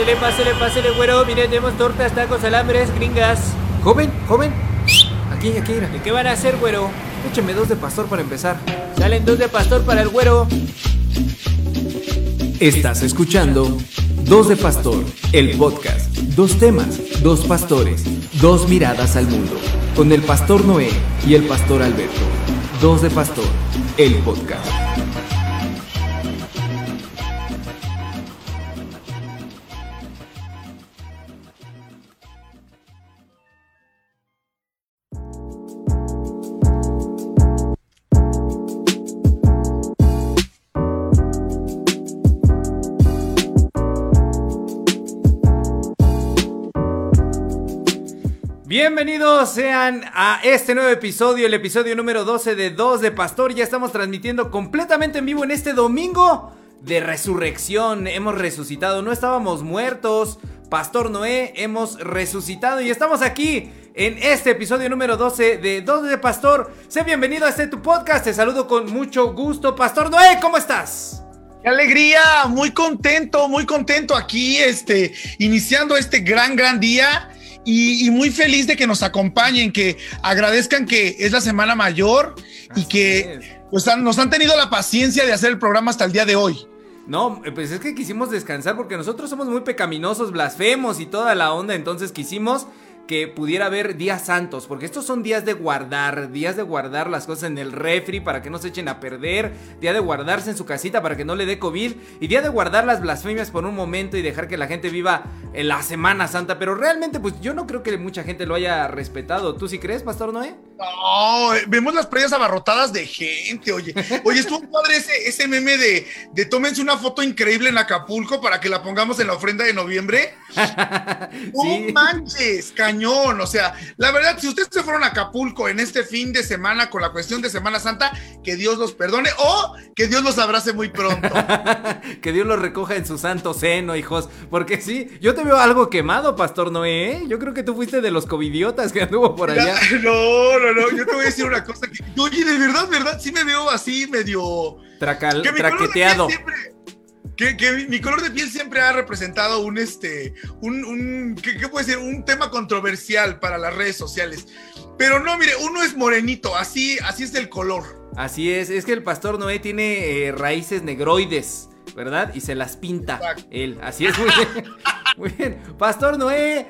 Pásele, pásele, pásele, güero. Miren, tenemos tortas, tacos, alambres, gringas. Joven, joven. Aquí, aquí, mira. ¿De qué van a hacer, güero? Écheme dos de pastor para empezar. Salen dos de pastor para el güero. Estás escuchando Dos de Pastor, el podcast. Dos temas, dos pastores, dos miradas al mundo. Con el pastor Noé y el pastor Alberto. Dos de Pastor, el podcast. Sean a este nuevo episodio, el episodio número 12 de Dos de Pastor. Ya estamos transmitiendo completamente en vivo en este domingo de resurrección. Hemos resucitado, no estábamos muertos. Pastor Noé, hemos resucitado y estamos aquí en este episodio número 12 de Dos de Pastor. Sé bienvenido a este tu podcast. Te saludo con mucho gusto. Pastor Noé, ¿cómo estás? ¡Qué alegría! Muy contento, muy contento aquí, este, iniciando este gran, gran día. Y, y, muy feliz de que nos acompañen, que agradezcan que es la semana mayor y que pues, han, nos han tenido la paciencia de hacer el programa hasta el día de hoy. No, pues es que quisimos descansar porque nosotros somos muy pecaminosos, blasfemos y toda la onda, entonces quisimos que pudiera haber días santos, porque estos son días de guardar, días de guardar las cosas en el refri para que no se echen a perder, día de guardarse en su casita para que no le dé COVID, y día de guardar las blasfemias por un momento y dejar que la gente viva en la Semana Santa, pero realmente pues yo no creo que mucha gente lo haya respetado. ¿Tú sí crees, Pastor Noé? No, vemos las playas abarrotadas de gente, oye. Oye, estuvo padre ese, ese meme de, de tómense una foto increíble en Acapulco para que la pongamos en la ofrenda de noviembre. No sí. manches, cañón. O sea, la verdad, si ustedes se fueron a Acapulco en este fin de semana con la cuestión de Semana Santa, que Dios los perdone o que Dios los abrace muy pronto. que Dios los recoja en su santo seno, hijos. Porque sí, yo te veo algo quemado, Pastor Noé. ¿eh? Yo creo que tú fuiste de los covidiotas que anduvo por allá. No, no, no. Yo te voy a decir una cosa. Que, oye, de verdad, verdad, sí me veo así medio. Tracal, traqueteado. Que, que, mi color de piel siempre ha representado un, este, un, un ¿qué, ¿qué, puede ser? Un tema controversial para las redes sociales. Pero no, mire, uno es morenito, así, así es el color. Así es, es que el pastor Noé tiene eh, raíces negroides, ¿verdad? Y se las pinta Exacto. él, así es, muy bien. muy bien. Pastor Noé,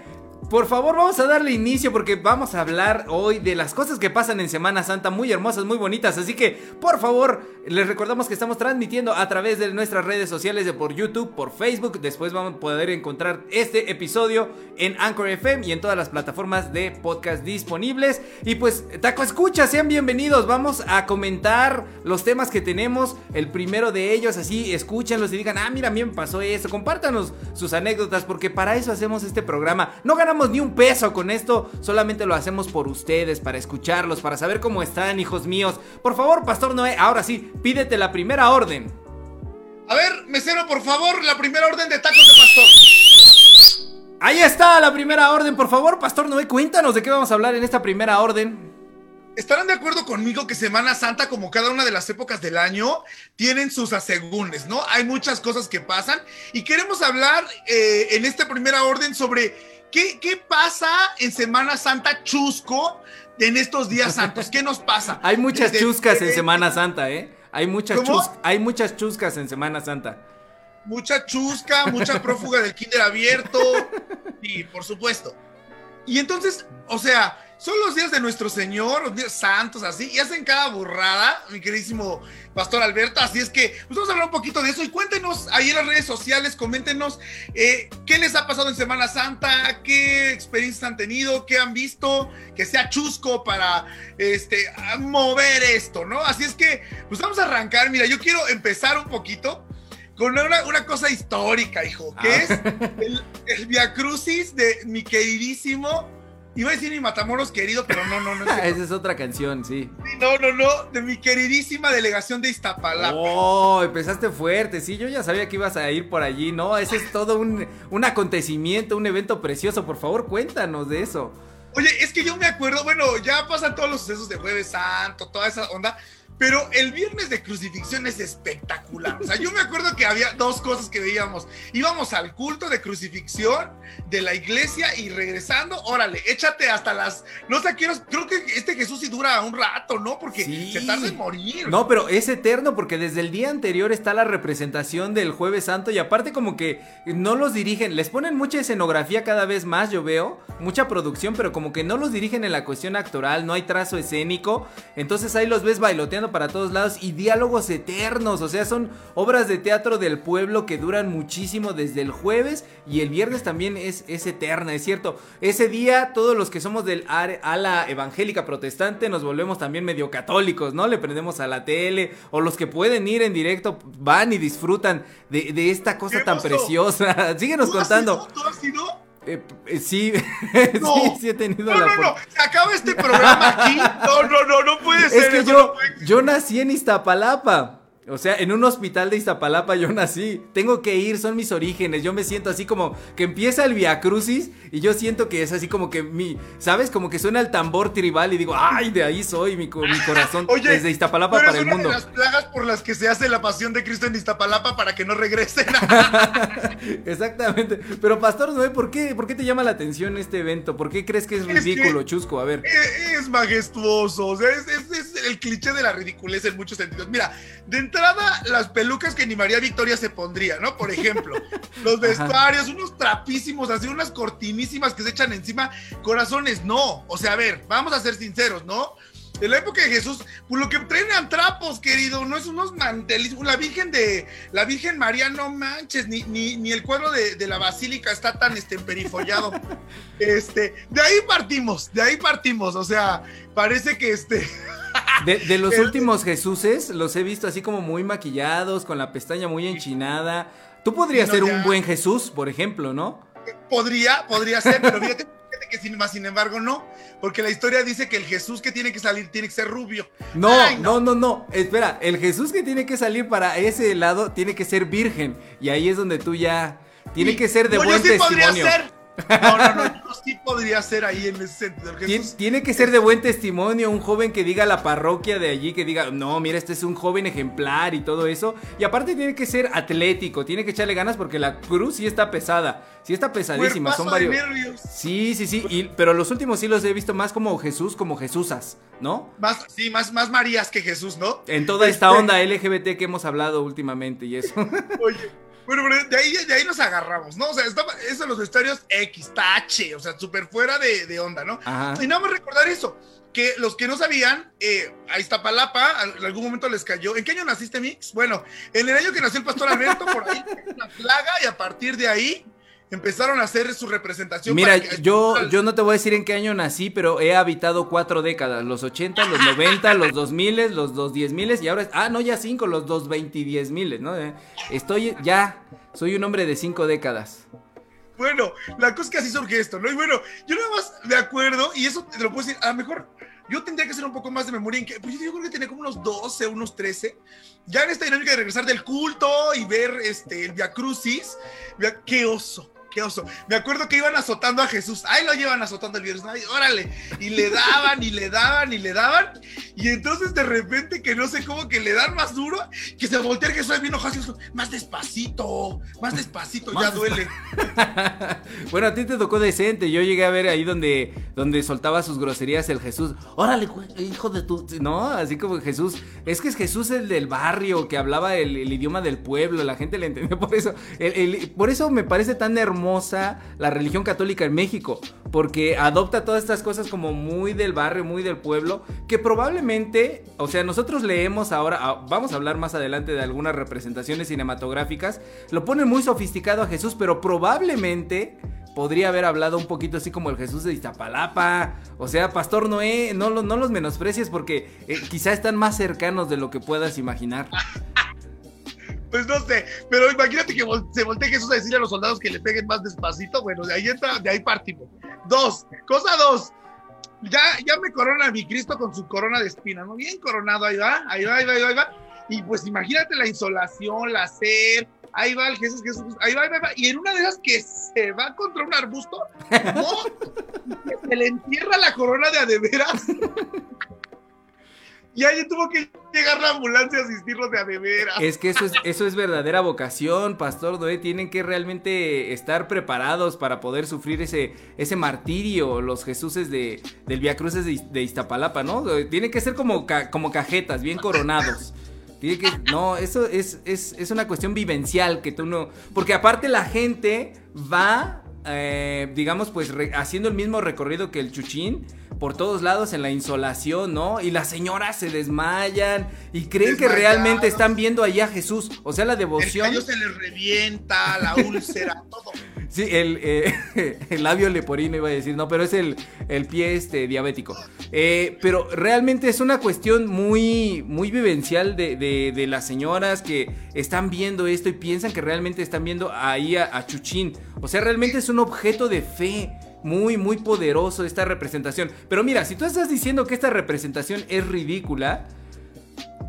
por favor, vamos a darle inicio porque vamos a hablar hoy de las cosas que pasan en Semana Santa, muy hermosas, muy bonitas. Así que, por favor, les recordamos que estamos transmitiendo a través de nuestras redes sociales de por YouTube, por Facebook. Después vamos a poder encontrar este episodio en Anchor FM y en todas las plataformas de podcast disponibles. Y pues, Taco Escucha, sean bienvenidos. Vamos a comentar los temas que tenemos. El primero de ellos, así, escúchenlos y digan, ah, mira, a mí me pasó eso. Compártanos sus anécdotas porque para eso hacemos este programa. No ganamos ni un peso con esto, solamente lo hacemos por ustedes, para escucharlos, para saber cómo están, hijos míos. Por favor, Pastor Noé, ahora sí, pídete la primera orden. A ver, mesero, por favor, la primera orden de tacos de pastor. Ahí está la primera orden, por favor, Pastor Noé, cuéntanos de qué vamos a hablar en esta primera orden. ¿Estarán de acuerdo conmigo que Semana Santa, como cada una de las épocas del año, tienen sus asegúnes, ¿no? Hay muchas cosas que pasan y queremos hablar eh, en esta primera orden sobre ¿Qué, ¿Qué, pasa en Semana Santa chusco en estos días santos? ¿Qué nos pasa? Hay muchas Desde chuscas en Semana Santa, ¿eh? Hay muchas, chus hay muchas chuscas en Semana Santa. Mucha chusca, mucha prófuga del kinder abierto. Sí, por supuesto. Y entonces, o sea, son los días de nuestro Señor, los días santos, así, y hacen cada burrada, mi queridísimo Pastor Alberto. Así es que pues vamos a hablar un poquito de eso y cuéntenos ahí en las redes sociales, coméntenos eh, qué les ha pasado en Semana Santa, qué experiencias han tenido, qué han visto, que sea chusco para este, mover esto, ¿no? Así es que, pues vamos a arrancar. Mira, yo quiero empezar un poquito con una, una, cosa histórica, hijo, que ah. es el, el Via Crucis de mi queridísimo Iba a decir mi Matamoros querido, pero no, no, no. Es Esa es otra canción, sí. No, no, no, de mi queridísima delegación de Iztapalapa. Oh, empezaste fuerte, sí, yo ya sabía que ibas a ir por allí, ¿no? Ese es todo un, un acontecimiento, un evento precioso, por favor, cuéntanos de eso. Oye, es que yo me acuerdo, bueno, ya pasan todos los sucesos de Jueves Santo, toda esa onda, Pero el viernes de crucifixión es espectacular. O sea, yo me acuerdo que había dos cosas que veíamos. Íbamos al culto de crucifixión de la iglesia y regresando, órale, échate hasta las. No sé, quiero. Creo que este Jesús sí dura un rato, ¿no? Porque se tarda en morir. No, pero es eterno porque desde el día anterior está la representación del Jueves Santo y aparte, como que no los dirigen. Les ponen mucha escenografía cada vez más, yo veo. Mucha producción, pero como que no los dirigen en la cuestión actoral. No hay trazo escénico. Entonces ahí los ves bailoteando para todos lados y diálogos eternos, o sea, son obras de teatro del pueblo que duran muchísimo desde el jueves y el viernes también es, es eterna, es cierto. Ese día todos los que somos del ala evangélica protestante nos volvemos también medio católicos, ¿no? Le prendemos a la tele o los que pueden ir en directo van y disfrutan de, esta cosa tan preciosa. Síguenos contando. Eh, eh, sí, sí, sí he tenido no, la No, no, se acaba este programa aquí. No, no, no, no puede ser. Es que yo, yo nací en Iztapalapa. O sea, en un hospital de Iztapalapa yo nací. Tengo que ir, son mis orígenes. Yo me siento así como que empieza el Via Crucis y yo siento que es así como que mi, ¿sabes? Como que suena el tambor tribal y digo, ay, de ahí soy, mi, mi corazón desde Iztapalapa para el mundo. De las plagas por las que se hace la pasión de Cristo en Iztapalapa para que no regresen. Exactamente. Pero Pastor Noé, ¿por qué, ¿por qué te llama la atención este evento? ¿Por qué crees que es ridículo, Chusco? A ver. Es, majestuoso, o sea, es, es el cliché de la ridiculez en muchos sentidos. Mira, de entrada, las pelucas que ni María Victoria se pondría, ¿no? Por ejemplo, los vestuarios, unos trapísimos, así unas cortinísimas que se echan encima, corazones, no. O sea, a ver, vamos a ser sinceros, ¿no? En la época de Jesús, pues lo que traen eran trapos, querido, no es unos manteles. La Virgen de la Virgen María, no manches, ni, ni, el cuadro de, la basílica está tan este, perifollado. este, de ahí partimos, de ahí partimos. O sea, parece que este. De, los últimos Jesuses, los he visto así como muy maquillados, con la pestaña muy enchinada. Tú podrías ser un buen Jesús, por ejemplo, ¿no? Podría, podría ser, pero fíjate, que sin, más sin embargo no, porque la historia dice que el Jesús que tiene que salir tiene que ser rubio. No, no, no, no, espera, el Jesús que tiene que salir para ese lado tiene que ser virgen, y ahí es donde tú ya... Tiene que ser de buen testimonio. No, no, no, yo sí podría ser ahí en ese sentido. Tiene que ser de buen testimonio, un joven que diga a la parroquia de allí, que diga, no, mira, este es un joven ejemplar y todo eso. Y aparte tiene que ser atlético, tiene que echarle ganas porque la cruz sí está pesada, sí está pesadísima, son varios. Sí, sí, sí, pero los últimos sí los he visto más como Jesús, como Jesúsas, ¿no? Más, sí, más, más Marías que Jesús, ¿no? En toda esta este onda LGBT que hemos hablado últimamente y eso. Oye. Bueno, de ahí, de ahí nos agarramos, ¿no? O sea, estaba, eso los vestuarios X, tache, o sea, súper fuera de, de, onda, ¿no? Y nada más recordar eso, que los que no sabían, eh, a Iztapalapa, en algún momento les cayó. ¿En qué año naciste, Mix? Bueno, en el año que nació el pastor Alberto, por ahí, una plaga, y a partir de ahí empezaron a hacer su representación. Mira, yo, yo no te voy a decir en qué año nací, pero he habitado cuatro décadas, los 80, los 90, los 2000, los dos diez miles y ahora, ah, no, ya cinco, los dos veinte y diez miles, ¿no? Eh, estoy ya, soy un hombre de cinco décadas. Bueno, la cosa es que así surge esto, ¿no? Y bueno, yo nada más de acuerdo, y eso te lo puedo decir, a lo mejor yo tendría que hacer un poco más de memoria, en que, pues yo creo que tenía como unos 12, unos 13, ya en esta dinámica de regresar del culto y ver este, el Via Crucis, qué oso, qué oso. Me acuerdo que iban azotando a Jesús. Ahí lo llevan azotando el viernes. órale. Y le daban y le daban y le daban. Y entonces de repente que no sé cómo que le dan más duro, que se voltea el Jesús bien enojado. Más despacito, más despacito, ya duele. bueno, a ti te tocó decente. Yo llegué a ver ahí donde, donde soltaba sus groserías el Jesús. Órale, hijo de tu. No, así como Jesús. Es que es Jesús el del barrio, que hablaba el, idioma del pueblo. La gente le entendió por eso. por eso me parece tan hermoso la religión católica en México, porque adopta todas estas cosas como muy del barrio, muy del pueblo, que probablemente, o sea, nosotros leemos ahora, ah, vamos a hablar más adelante de algunas representaciones cinematográficas, lo ponen muy sofisticado a Jesús, pero probablemente podría haber hablado un poquito así como el Jesús de Iztapalapa. O sea, Pastor Noé, no, no los menosprecies porque eh, quizá están más cercanos de lo que puedas imaginar. Pues no sé, pero imagínate que se voltee Jesús a decirle a los soldados que le peguen más despacito. Bueno, de ahí entra, de ahí partimos. Dos, cosa dos. Ya, ya me corona mi Cristo con su corona de espina, ¿no? Bien coronado, ahí va, ahí va, ahí va, ahí va. Y pues imagínate la insolación, la sed, ahí va el Jesús, Jesús, ahí va, ahí va, Y en una de esas que se va contra un arbusto, no, se le entierra la corona de adeveras. y ahí tuvo que llegar la ambulancia a asistirlos de a de Es que eso es, eso es verdadera vocación, Pastor Noé. Tienen que realmente estar preparados para poder sufrir ese, ese martirio, los Jesuses de, del Via Cruces de, Iztapalapa, ¿no? Tienen que ser como, como cajetas, bien coronados. Tiene que, no, eso es, es, es, una cuestión vivencial que tú no. Porque aparte la gente va, eh, digamos, pues haciendo el mismo recorrido que el Chuchín por todos lados en la insolación, ¿no? Y las señoras se desmayan y creen que realmente están viendo allá a Jesús. O sea, la devoción. El se les revienta, la úlcera, todo. Sí, el, eh, el, labio leporino iba a decir, no, pero es el, el pie este, diabético. Eh, pero realmente es una cuestión muy, muy vivencial de, de, las señoras que están viendo esto y piensan que realmente están viendo ahí a Chuchín. O sea, realmente es un objeto de fe muy, muy poderoso esta representación. Pero mira, si tú estás diciendo que esta representación es ridícula,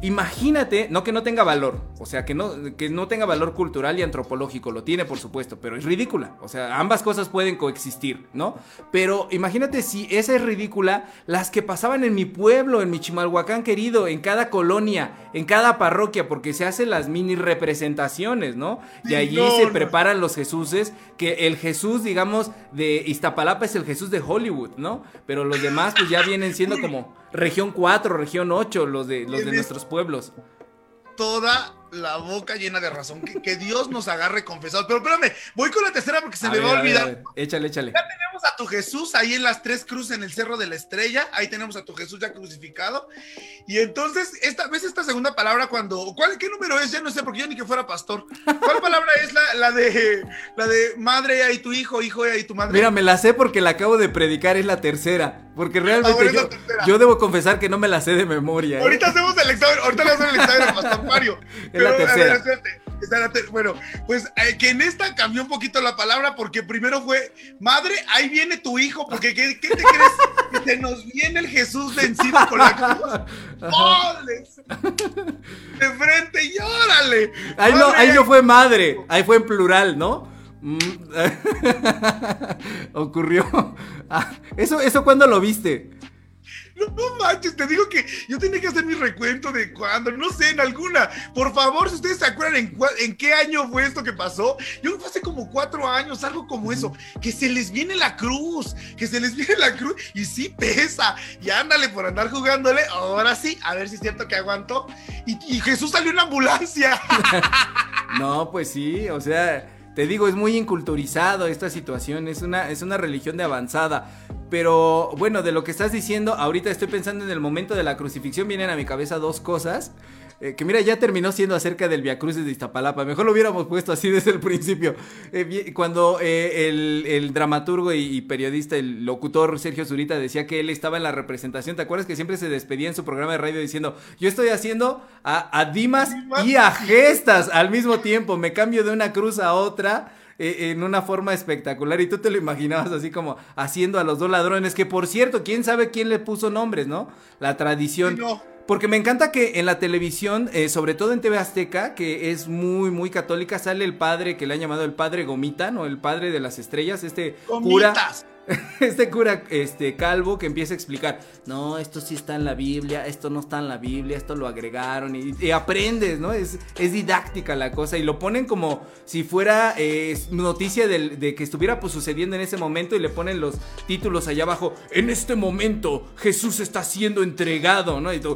Imagínate, no que no tenga valor, o sea, que no, que no tenga valor cultural y antropológico, lo tiene por supuesto, pero es ridícula, o sea, ambas cosas pueden coexistir, ¿no? Pero imagínate si esa es ridícula, las que pasaban en mi pueblo, en mi Chimalhuacán querido, en cada colonia, en cada parroquia, porque se hacen las mini representaciones, ¿no? Y allí se preparan los Jesuses, que el Jesús, digamos, de Iztapalapa es el Jesús de Hollywood, ¿no? Pero los demás pues ya vienen siendo como región 4, región 8, los de, los de nuestros pueblos. Toda la boca llena de razón. Que, Dios nos agarre confesados. Pero espérame, voy con la tercera porque se me va a olvidar. échale, échale. Ya tenemos a tu Jesús ahí en las tres cruces en el Cerro de la Estrella. Ahí tenemos a tu Jesús ya crucificado. Y entonces, esta vez esta segunda palabra cuando. ¿cuál, ¿Qué número es? Ya no sé, porque yo ni que fuera pastor. ¿Cuál palabra es la, la de la de madre ahí tu hijo, hijo y tu madre? Mira, me la sé porque la acabo de predicar, es la tercera. Porque realmente yo, yo, debo confesar que no me la sé de memoria. ¿eh? Ahorita hacemos el examen, ahorita le hacemos el examen a Pastor Mario. la tercera. bueno, pues eh, que en esta cambió un poquito la palabra porque primero fue, madre, ahí viene tu hijo, porque ¿qué, te crees? Que te nos viene el Jesús vencido con la cruz. De frente y órale. Ahí no, ahí no fue madre, ahí fue en plural, ¿no? Mm. Ocurrió. Ah, eso, eso cuando lo viste. No, manches, te digo que yo tenía que hacer mi recuento de cuándo, no sé, en alguna. Por favor, si ustedes se acuerdan en, en qué año fue esto que pasó, yo fue hace como cuatro años, algo como eso, que se les viene la cruz, que se les viene la cruz y sí pesa. Y ándale por andar jugándole, ahora sí, a ver si es cierto que aguantó. Y, y Jesús salió en ambulancia. no, pues sí, o sea te digo, es muy inculturizado esta situación, es una, es una religión de avanzada. Pero bueno, de lo que estás diciendo, ahorita estoy pensando en el momento de la crucifixión, vienen a mi cabeza dos cosas. Eh, que mira, ya terminó siendo acerca del Via Crucis de Iztapalapa. Mejor lo hubiéramos puesto así desde el principio. Eh, cuando eh, el, dramaturgo y, periodista, el locutor Sergio Zurita decía que él estaba en la representación, ¿te acuerdas que siempre se despedía en su programa de radio diciendo, yo estoy haciendo a, Dimas y a Gestas al mismo tiempo, me cambio de una cruz a otra? en una forma espectacular y tú te lo imaginabas así como haciendo a los dos ladrones que por cierto quién sabe quién le puso nombres no la tradición porque me encanta que en la televisión, eh, sobre todo en TV Azteca, que es muy, muy católica, sale el padre que le han llamado el padre Gomita, ¿no? El padre de las estrellas, este cura. este cura este calvo que empieza a explicar, no, esto sí está en la Biblia, esto no está en la Biblia, esto lo agregaron y, aprendes, ¿no? Es, es, didáctica la cosa y lo ponen como si fuera eh, noticia de que estuviera pues, sucediendo en ese momento y le ponen los títulos allá abajo, en este momento Jesús está siendo entregado, ¿no? Y tú,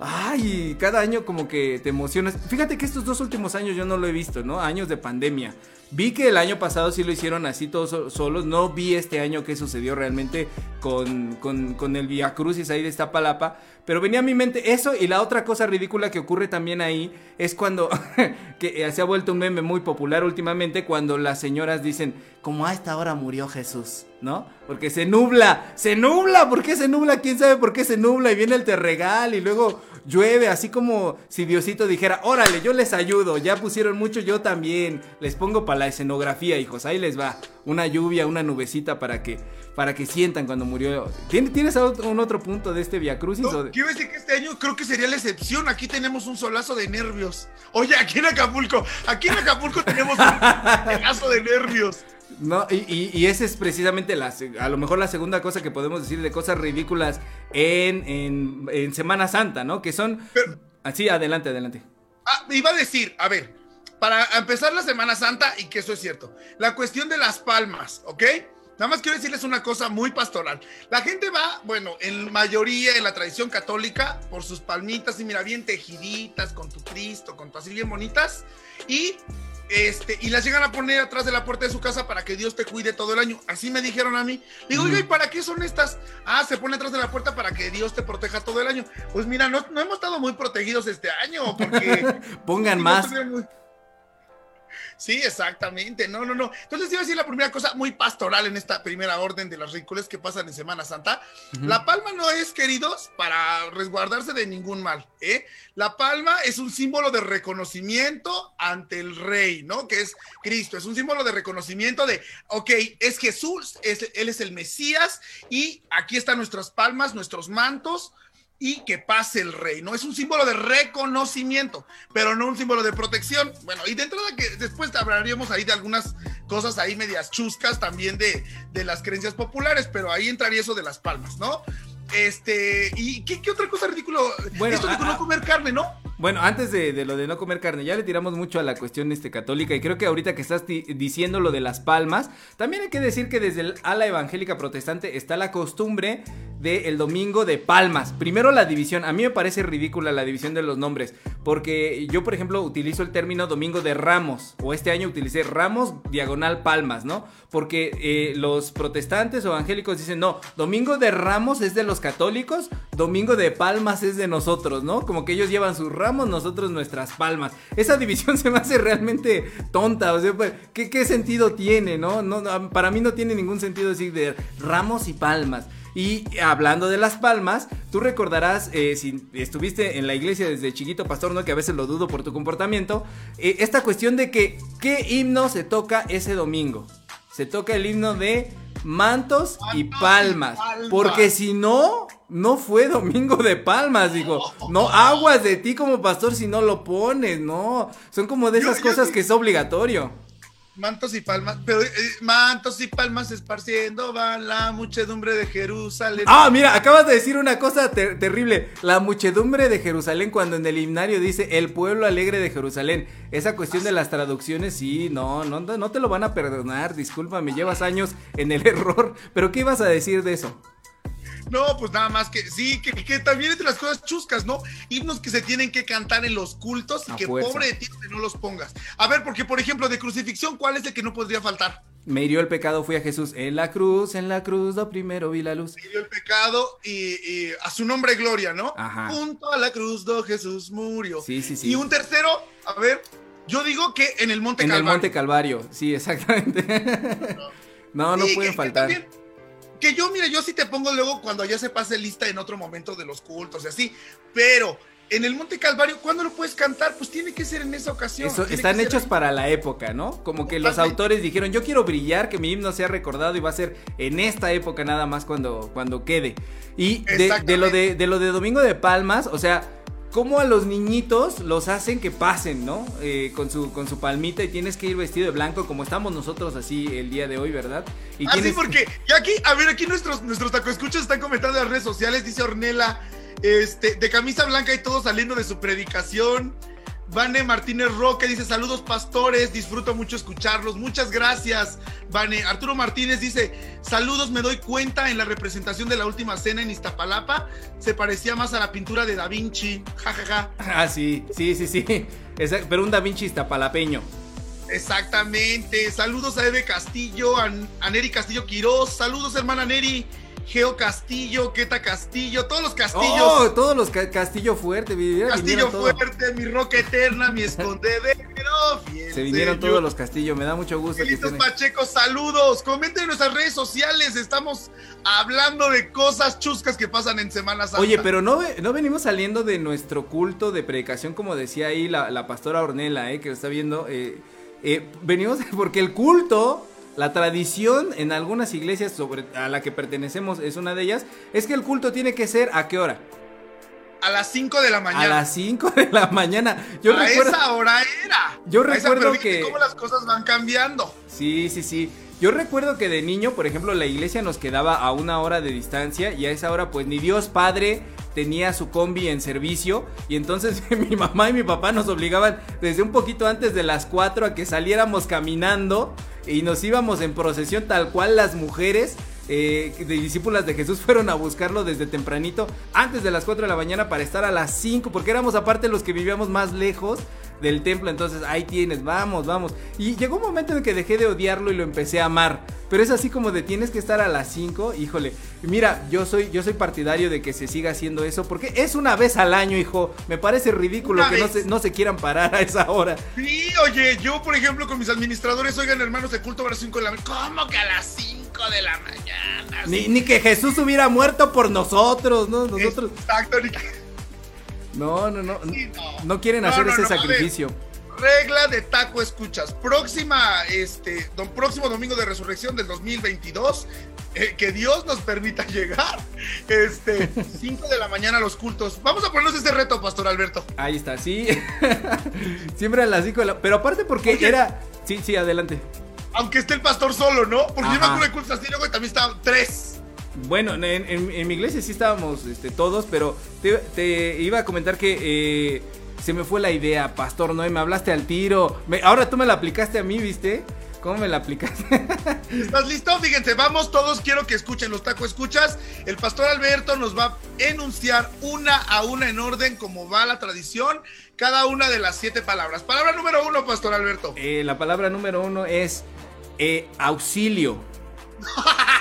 ay, cada año como que te emocionas. Fíjate que estos dos últimos años yo no lo he visto, ¿no? Años de pandemia. Vi que el año pasado sí lo hicieron así todos solos. No vi este año qué sucedió realmente con, con, el Via Crucis ahí de Iztapalapa. Pero venía a mi mente eso y la otra cosa ridícula que ocurre también ahí es cuando, que se ha vuelto un meme muy popular últimamente, cuando las señoras dicen, como a esta hora murió Jesús, ¿no? Porque se nubla, se nubla, ¿por qué se nubla? ¿Quién sabe por qué se nubla? Y viene el terregal y luego llueve, así como si Diosito dijera, órale, yo les ayudo, ya pusieron mucho, yo también, les pongo para la escenografía, hijos, ahí les va, una lluvia, una nubecita para que, para que sientan cuando murió. ¿Tienes un otro punto de este Via Crucis? No, quiero decir que este año creo que sería la excepción, aquí tenemos un solazo de nervios. Oye, aquí en Acapulco, aquí en Acapulco tenemos un solazo de nervios. No, y, y, esa es precisamente la, a lo mejor la segunda cosa que podemos decir de cosas ridículas en, en, Semana Santa, ¿no? Que son... así, adelante, adelante. Ah, iba a decir, a ver, para empezar la Semana Santa, y que eso es cierto, la cuestión de las palmas, ¿ok? Nada más quiero decirles una cosa muy pastoral. La gente va, bueno, en mayoría en la tradición católica, por sus palmitas y mira, bien tejiditas, con tu Cristo, con tu así bien bonitas, y este, y las llegan a poner atrás de la puerta de su casa para que Dios te cuide todo el año. Así me dijeron a mí. Digo, oiga, ¿y para qué son estas? Ah, se pone atrás de la puerta para que Dios te proteja todo el año. Pues mira, no, no hemos estado muy protegidos este año, porque. Pongan más. Sí, exactamente. No, no, no. Entonces, iba a decir la primera cosa muy pastoral en esta primera orden de las ridículas que pasan en Semana Santa. La palma no es, queridos, para resguardarse de ningún mal. ¿eh? La palma es un símbolo de reconocimiento ante el rey, ¿no? Que es Cristo. Es un símbolo de reconocimiento de, ok, es Jesús, es, Él es el Mesías y aquí están nuestras palmas, nuestros mantos y que pase el rey, ¿no? Es un símbolo de reconocimiento, pero no un símbolo de protección. Bueno, y dentro de que después hablaríamos ahí de algunas cosas ahí medias chuscas también de, de las creencias populares, pero ahí entraría eso de las palmas, ¿no? Este, ¿y qué, otra cosa ridículo? Bueno, Esto de no comer carne, ¿no? Bueno, antes de, lo de no comer carne, ya le tiramos mucho a la cuestión este, católica y creo que ahorita que estás diciendo lo de las palmas, también hay que decir que desde el ala evangélica protestante está la costumbre del domingo de palmas. Primero la división, a mí me parece ridícula la división de los nombres, porque yo por ejemplo utilizo el término domingo de ramos, o este año utilicé ramos diagonal palmas, ¿no? Porque eh, los protestantes o evangélicos dicen, no, domingo de ramos es de los católicos, domingo de palmas es de nosotros, ¿no? Como que ellos llevan sus ramos, nosotros nuestras palmas. Esa división se me hace realmente tonta, o sea, pues, ¿qué, qué sentido tiene, no? no? Para mí no tiene ningún sentido decir de ramos y palmas. Y hablando de las palmas, tú recordarás, eh, si estuviste en la iglesia desde chiquito, pastor, no que a veces lo dudo por tu comportamiento, eh, esta cuestión de que, ¿qué himno se toca ese domingo? Se toca el himno de mantos, y, palmas, Porque si no, no fue domingo de palmas, digo. No aguas de ti como pastor si no lo pones, no. Son como de esas cosas que es obligatorio. Mantos y palmas, pero eh, mantos y palmas esparciendo va la muchedumbre de Jerusalén. Ah, mira, acabas de decir una cosa terrible. La muchedumbre de Jerusalén cuando en el himnario dice el pueblo alegre de Jerusalén. Esa cuestión de las traducciones, sí, no, no, no te lo van a perdonar, discúlpame, llevas años en el error. Pero ¿qué ibas a decir de eso? No, pues nada más que sí, que, también es de las cosas chuscas, ¿no? Himnos que se tienen que cantar en los cultos y que pobre de ti que no los pongas. A ver, porque por ejemplo, de crucifixión, ¿cuál es el que no podría faltar? Me hirió el pecado, fui a Jesús en la cruz, en la cruz, lo primero vi la luz. Me hirió el pecado y, a su nombre gloria, ¿no? Ajá. Junto a la cruz, do Jesús murió. Sí, sí, sí. Y un tercero, a ver, yo digo que en el Monte Calvario. En el Monte Calvario, sí, exactamente. No, no, pueden faltar que yo, mire, yo sí te pongo luego cuando ya se pase lista en otro momento de los cultos y así, pero en el Monte Calvario, ¿cuándo lo puedes cantar? Pues tiene que ser en esa ocasión. están hechos para la época, ¿no? Como que los autores dijeron, yo quiero brillar, que mi himno sea recordado y va a ser en esta época nada más cuando, cuando quede. Y de, lo de, de lo de Domingo de Palmas, o sea, cómo a los niñitos los hacen que pasen, ¿no? Eh, con, su, con su palmita y tienes que ir vestido de blanco como estamos nosotros así el día de hoy, ¿verdad? Y ah, porque ya aquí, a ver, aquí nuestros, nuestros tacoescuchos están comentando en las redes sociales, dice Ornela, este, de camisa blanca y todo saliendo de su predicación. Vane Martínez Roque dice saludos pastores, disfruto mucho escucharlos, muchas gracias. Vane Arturo Martínez dice saludos, me doy cuenta en la representación de la última cena en Iztapalapa se parecía más a la pintura de Da Vinci, jajaja. Ah, sí, sí, sí, sí, pero un Da Vinci iztapalapeño. Exactamente, saludos a Eve Castillo, a, a Neri Castillo Quiroz, saludos hermana Neri. Geo Castillo, Queta Castillo, todos los castillos. Oh, todos los Castillo Fuerte, Castillo Fuerte, mi Roca Eterna, mi Escondedero. Se vinieron todos los castillos, me da mucho gusto. Felitos Pacheco, saludos. Comenten en nuestras redes sociales, estamos hablando de cosas chuscas que pasan en Semana Santa. Oye, pero no, no venimos saliendo de nuestro culto de predicación, como decía ahí la, pastora Ornela, eh, que lo está viendo. Eh, eh, venimos porque el culto la tradición en algunas iglesias sobre, a la que pertenecemos es una de ellas, es que el culto tiene que ser a qué hora? A las 5 de la mañana. A las 5 de la mañana. Yo a recuerdo... esa hora era. Yo recuerdo que... cómo las cosas van cambiando. Sí, sí, sí. Yo recuerdo que de niño, por ejemplo, la iglesia nos quedaba a una hora de distancia y a esa hora pues ni Dios Padre tenía su combi en servicio y entonces mi mamá y mi papá nos obligaban desde un poquito antes de las 4 a que saliéramos caminando y nos íbamos en procesión tal cual las mujeres eh, de discípulas de Jesús fueron a buscarlo desde tempranito, antes de las 4 de la mañana para estar a las 5, porque éramos aparte los que vivíamos más lejos del templo. Entonces ahí tienes, vamos, vamos. Y llegó un momento en que dejé de odiarlo y lo empecé a amar. Pero es así como de tienes que estar a las 5, híjole. Mira, yo soy, yo soy partidario de que se siga haciendo eso, porque es una vez al año, hijo. Me parece ridículo que no se, no se, quieran parar a esa hora. Sí, oye, yo por ejemplo con mis administradores, oigan hermanos de culto a las 5 de la mañana. ¿Cómo que a las 5 de la mañana? Ni, ni, que Jesús hubiera muerto por nosotros, ¿no? Nosotros. Exacto, ni que... No, no, no. no. quieren hacer ese sacrificio. regla de taco escuchas. Próxima, este, don, próximo domingo de resurrección del 2022. Eh, que Dios nos permita llegar. Este, 5 de la mañana a los cultos. Vamos a ponernos este reto, Pastor Alberto. Ahí está, sí. Siempre a las 5 de la. Pero aparte, porque era. Sí, sí, adelante. Aunque esté el pastor solo, ¿no? Porque yo me acuerdo de cultos así, luego también estaban tres. Bueno, en, mi iglesia sí estábamos este, todos, pero te, iba a comentar que eh, se me fue la idea, Pastor Noé, me hablaste al tiro. ahora tú me la aplicaste a mí, ¿viste? ¿Cómo me la aplicaste? ¿Estás listo? Fíjense, vamos todos, quiero que escuchen los tacos escuchas. El pastor Alberto nos va a enunciar una a una en orden, como va la tradición, cada una de las siete palabras. Palabra número uno, pastor Alberto. Eh, la palabra número uno es eh, auxilio.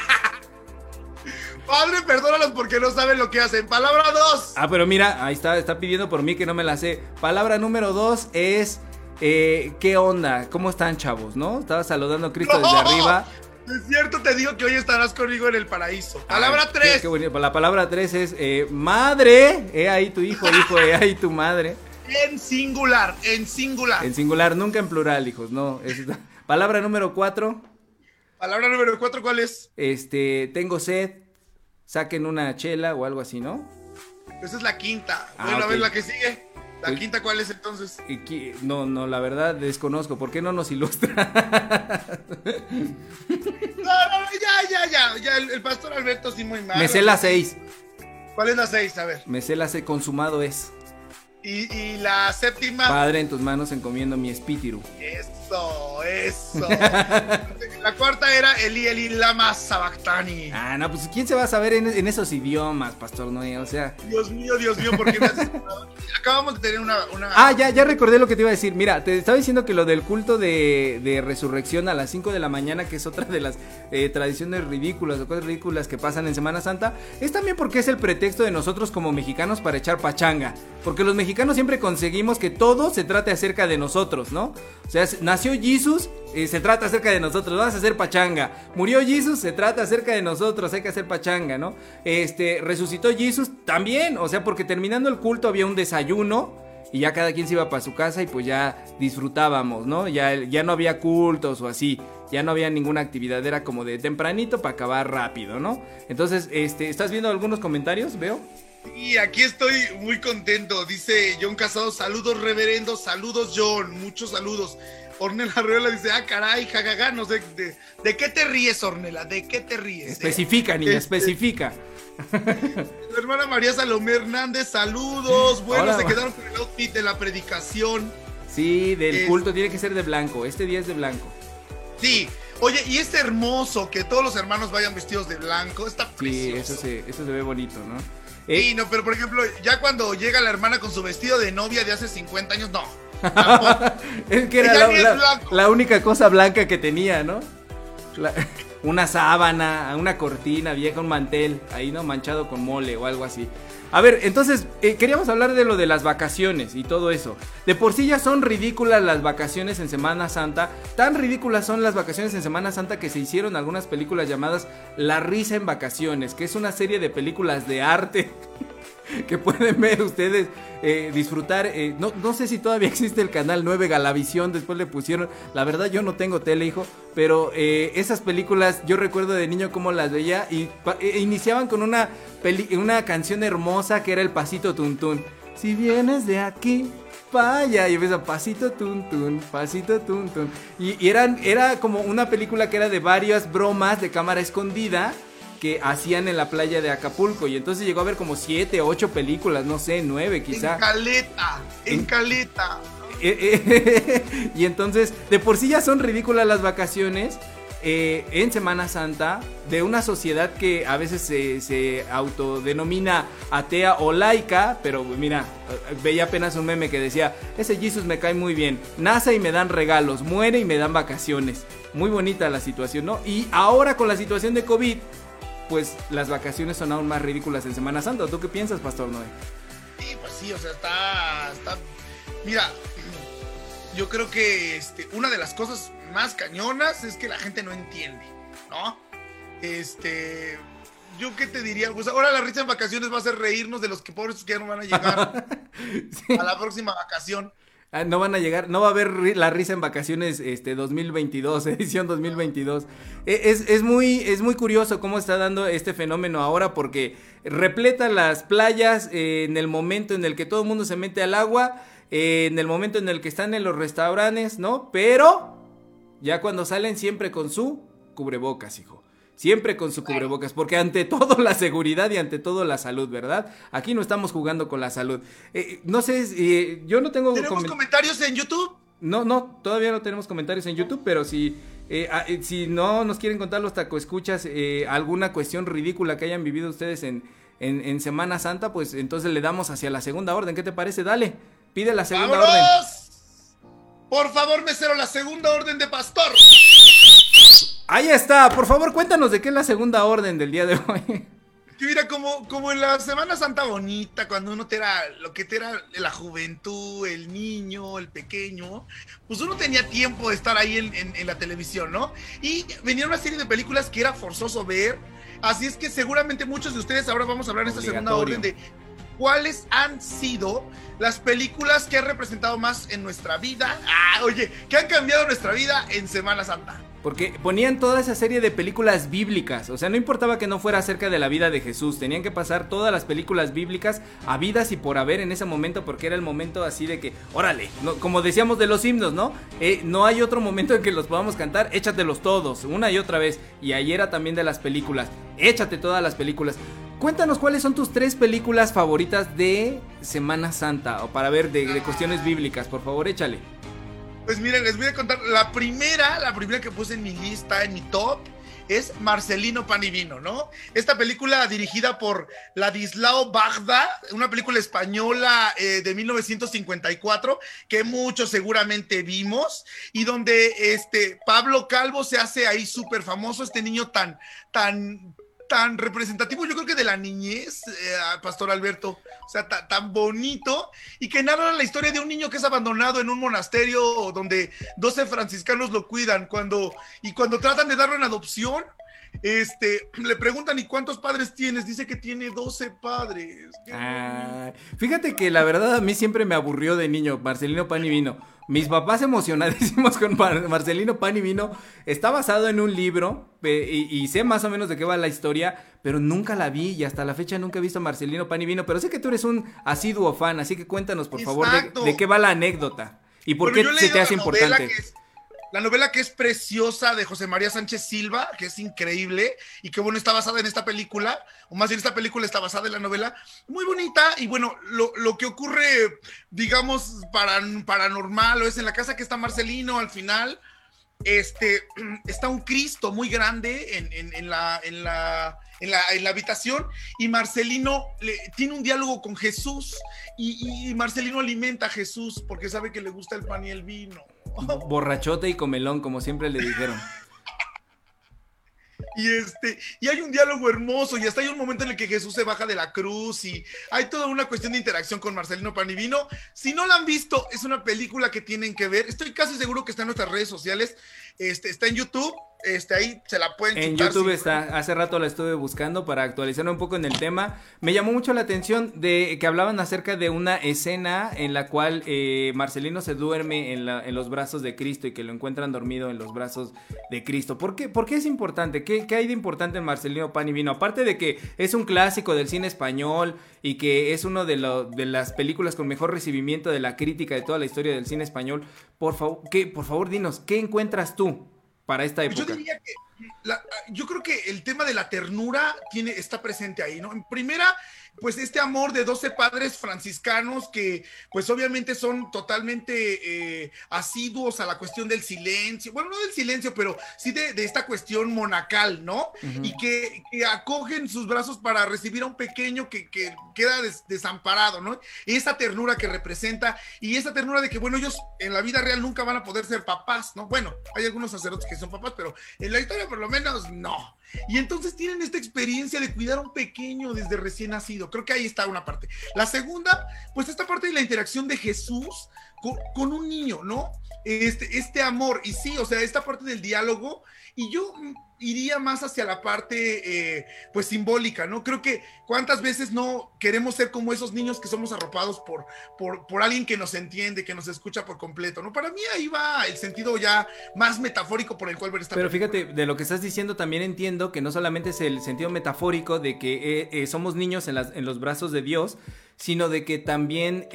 Padre, perdónalos porque no saben lo que hacen. Palabra 2. Ah, pero mira, ahí está, está pidiendo por mí que no me la sé. Palabra número 2 es. Eh, ¿Qué onda? ¿Cómo están, chavos? ¿No? Estaba saludando a Cristo desde arriba. Es cierto, te digo que hoy estarás conmigo en el paraíso. Palabra 3. La palabra 3 es eh, madre. He ahí tu hijo, hijo, he ahí tu madre. En singular, en singular. En singular, nunca en plural, hijos, no. Palabra número 4. Palabra número 4, ¿cuál es? Este, tengo sed saquen una chela o algo así, ¿no? Esa es la quinta. Ah, bueno, a ver la que sigue. ¿La pues, quinta cuál es entonces? No, no, la verdad desconozco. ¿Por qué no nos ilustra? no, no, ya, ya, ya. ya el, pastor Alberto sí muy mal. Me sé la seis. ¿Cuál es la seis? A ver. Me sé la seis. Consumado es. Y, la séptima. Padre, en tus manos encomiendo mi espíritu. Eso, eso. la cuarta era Eli Eli Lama Sabactani. Ah, no, pues ¿quién se va a saber en, esos idiomas, Pastor Noé? O sea. Dios mío, Dios mío, ¿por qué me has Acabamos de tener una, Ah, ya, ya recordé lo que te iba a decir. Mira, te estaba diciendo que lo del culto de, resurrección a las 5 de la mañana, que es otra de las eh, tradiciones ridículas o cosas ridículas que pasan en Semana Santa, es también porque es el pretexto de nosotros como mexicanos para echar pachanga. Porque los mexicanos siempre conseguimos que todo se trate acerca de nosotros, ¿no? O sea, nació Jesus, eh, se trata acerca de nosotros, vamos a hacer pachanga. Murió Jesus, se trata acerca de nosotros, hay que hacer pachanga, ¿no? Este, resucitó Jesus también, o sea, porque terminando el culto había un desayuno y ya cada quien se iba para su casa y pues ya disfrutábamos, ¿no? Ya, ya no había cultos o así, ya no había ninguna actividad, era como de tempranito para acabar rápido, ¿no? Entonces, este, ¿estás viendo algunos comentarios? Veo. Y aquí estoy muy contento. Dice John Casado, saludos reverendo, saludos John, muchos saludos. Ornella Arreola dice, ah, caray, jajaja, no sé, de, qué te ríes, Ornella? ¿De qué te ríes? Especifica, niña, este, especifica. Mi hermana María Salomé Hernández, saludos. Bueno, se quedaron con el outfit de la predicación. Sí, del culto tiene que ser de blanco. Este día es de blanco. Sí. Oye, y es hermoso que todos los hermanos vayan vestidos de blanco. Está precioso. Sí, eso se, eso se ve bonito, ¿no? Sí, no, pero por ejemplo, ya cuando llega la hermana con su vestido de novia de hace 50 años, no. es que era la, única cosa blanca que tenía, ¿no? una sábana, una cortina vieja, un mantel, ahí no manchado con mole o algo así. A ver, entonces, eh, queríamos hablar de lo de las vacaciones y todo eso. De por sí ya son ridículas las vacaciones en Semana Santa. Tan ridículas son las vacaciones en Semana Santa que se hicieron algunas películas llamadas La risa en vacaciones, que es una serie de películas de arte que pueden ver ustedes, eh, disfrutar. Eh, no, no sé si todavía existe el canal 9 Galavisión, después le pusieron. La verdad, yo no tengo tele, hijo, pero eh, esas películas yo recuerdo de niño cómo las veía y iniciaban con una, una canción hermosa que era el pasito tuntún. Si vienes de aquí, vaya. Y empieza pasito tuntún, pasito tuntún. Y, y eran, era como una película que era de varias bromas de cámara escondida que hacían en la playa de Acapulco. Y entonces llegó a ver como siete, ocho películas, no sé, nueve quizá. En caleta, en caleta. Eh, eh, y entonces, de por sí ya son ridículas las vacaciones. Eh, en Semana Santa de una sociedad que a veces se, se, autodenomina atea o laica, pero mira, veía apenas un meme que decía, ese Jesus me cae muy bien, nace y me dan regalos, muere y me dan vacaciones. Muy bonita la situación, ¿no? Y ahora con la situación de COVID, pues las vacaciones son aún más ridículas en Semana Santa. ¿Tú qué piensas, Pastor Noé? Sí, pues sí, o sea, está, está... Mira, yo creo que este, una de las cosas más cañonas es que la gente no entiende, ¿no? Este, yo qué te diría, pues ahora la risa en vacaciones va a ser reírnos de los que pobres que ya no van a llegar a la próxima vacación. Ah, no van a llegar, no va a haber la risa en vacaciones este 2022, edición 2022. E, es, es, muy, es muy curioso cómo está dando este fenómeno ahora porque repleta las playas eh, en el momento en el que todo el mundo se mete al agua, eh, en el momento en el que están en los restaurantes, ¿no? Pero ya cuando salen siempre con su cubrebocas, hijo. Siempre con su cubrebocas, porque ante todo la seguridad y ante todo la salud, ¿verdad? Aquí no estamos jugando con la salud. Eh, no sé, eh, yo no tengo... ¿Tenemos comentarios en YouTube? No, no, todavía no tenemos comentarios en YouTube, pero si, eh, ah, si no nos quieren contar los taco escuchas alguna cuestión ridícula que hayan vivido ustedes en, en, Semana Santa, pues entonces le damos hacia la segunda orden. ¿Qué te parece? Dale, pide la segunda orden. Por favor, mesero, la segunda orden de pastor. Ahí está, por favor, cuéntanos de qué es la segunda orden del día de hoy. Que mira, como, como en la Semana Santa bonita, cuando uno te era lo que te era la juventud, el niño, el pequeño, pues uno tenía tiempo de estar ahí en, la televisión, ¿no? Y venía una serie de películas que era forzoso ver. Así es que seguramente muchos de ustedes ahora vamos a hablar en esta segunda orden de cuáles han sido las películas que han representado más en nuestra vida. Ah, oye, que han cambiado nuestra vida en Semana Santa. Porque ponían toda esa serie de películas bíblicas. O sea, no importaba que no fuera acerca de la vida de Jesús. Tenían que pasar todas las películas bíblicas habidas y por haber en ese momento. Porque era el momento así de que, órale, como decíamos de los himnos, ¿no? Eh, no hay otro momento en que los podamos cantar. Échatelos todos, una y otra vez. Y ahí era también de las películas. Échate todas las películas. Cuéntanos cuáles son tus tres películas favoritas de Semana Santa. O para ver de, de cuestiones bíblicas. Por favor, échale. Pues miren, les voy a contar. La primera, la primera que puse en mi lista, en mi top, es Marcelino Pan y Vino, ¿no? Esta película dirigida por Ladislao Bagda, una película española eh, de 1954 que muchos seguramente vimos y donde este Pablo Calvo se hace ahí súper famoso, este niño tan, tan tan representativo, yo creo que de la niñez, eh, Pastor Alberto, o sea, tan bonito, y que narra la historia de un niño que es abandonado en un monasterio donde 12 franciscanos lo cuidan, cuando, y cuando tratan de darlo en adopción, este, le preguntan, ¿y cuántos padres tienes? Dice que tiene 12 padres. Ah, fíjate que la verdad a mí siempre me aburrió de niño, Marcelino Pan y Vino. Mis papás emocionadísimos con Marcelino Pan y Vino. Está basado en un libro y, sé más o menos de qué va la historia, pero nunca la vi y hasta la fecha nunca he visto Marcelino Pan y Vino. Pero sé que tú eres un asiduo fan, así que cuéntanos por favor de, qué va la anécdota y por qué se te hace importante. La novela que es preciosa de José María Sánchez Silva, que es increíble y que bueno, está basada en esta película, o más bien esta película está basada en la novela, muy bonita y bueno, lo, que ocurre, digamos, para, paranormal o es en la casa que está Marcelino al final, este, está un Cristo muy grande en, la, en, la, en, la, habitación y Marcelino le, tiene un diálogo con Jesús y, y Marcelino alimenta a Jesús porque sabe que le gusta el pan y el vino. Borrachote y comelón, como siempre le dijeron. Y este, y hay un diálogo hermoso, y hasta hay un momento en el que Jesús se baja de la cruz, y hay toda una cuestión de interacción con Marcelino Panivino. Si no la han visto, es una película que tienen que ver. Estoy casi seguro que está en nuestras redes sociales. Este, está en YouTube. Este, ahí se la pueden En YouTube está, hace rato la estuve buscando para actualizar un poco en el tema. Me llamó mucho la atención de que hablaban acerca de una escena en la cual eh, Marcelino se duerme en, los brazos de Cristo y que lo encuentran dormido en los brazos de Cristo. ¿Por qué, es importante? ¿Qué, hay de importante en Marcelino Pan y Vino? Aparte de que es un clásico del cine español y que es una de, de las películas con mejor recibimiento de la crítica de toda la historia del cine español, por, favor, por favor dinos, ¿qué encuentras tú? Para esta época. Yo diría que yo creo que el tema de la ternura tiene, está presente ahí, ¿no? En primera, pues este amor de 12 padres franciscanos que pues obviamente son totalmente eh, asiduos a la cuestión del silencio, bueno, no del silencio, pero sí de, esta cuestión monacal, ¿no? Y que, acogen sus brazos para recibir a un pequeño que, queda desamparado, ¿no? esa ternura que representa y esa ternura de que, bueno, ellos en la vida real nunca van a poder ser papás, ¿no? Bueno, hay algunos sacerdotes que son papás, pero en la historia por lo menos no. Y entonces tienen esta experiencia de cuidar a un pequeño desde recién nacido. Creo que ahí está una parte. La segunda, pues esta parte de la interacción de Jesús con, un niño, ¿no? Este, este amor. Y sí, o sea, esta parte del diálogo. Y yo iría más hacia la parte, eh, pues, simbólica, ¿no? Creo que cuántas veces no queremos ser como esos niños que somos arropados por, por, por, alguien que nos entiende, que nos escucha por completo, ¿no? Para mí ahí va el sentido ya más metafórico por el cual ver esta Pero fíjate, de lo que estás diciendo también entiendo que no solamente es el sentido metafórico de que eh, eh, somos niños en, las, en, los brazos de Dios, sino de que también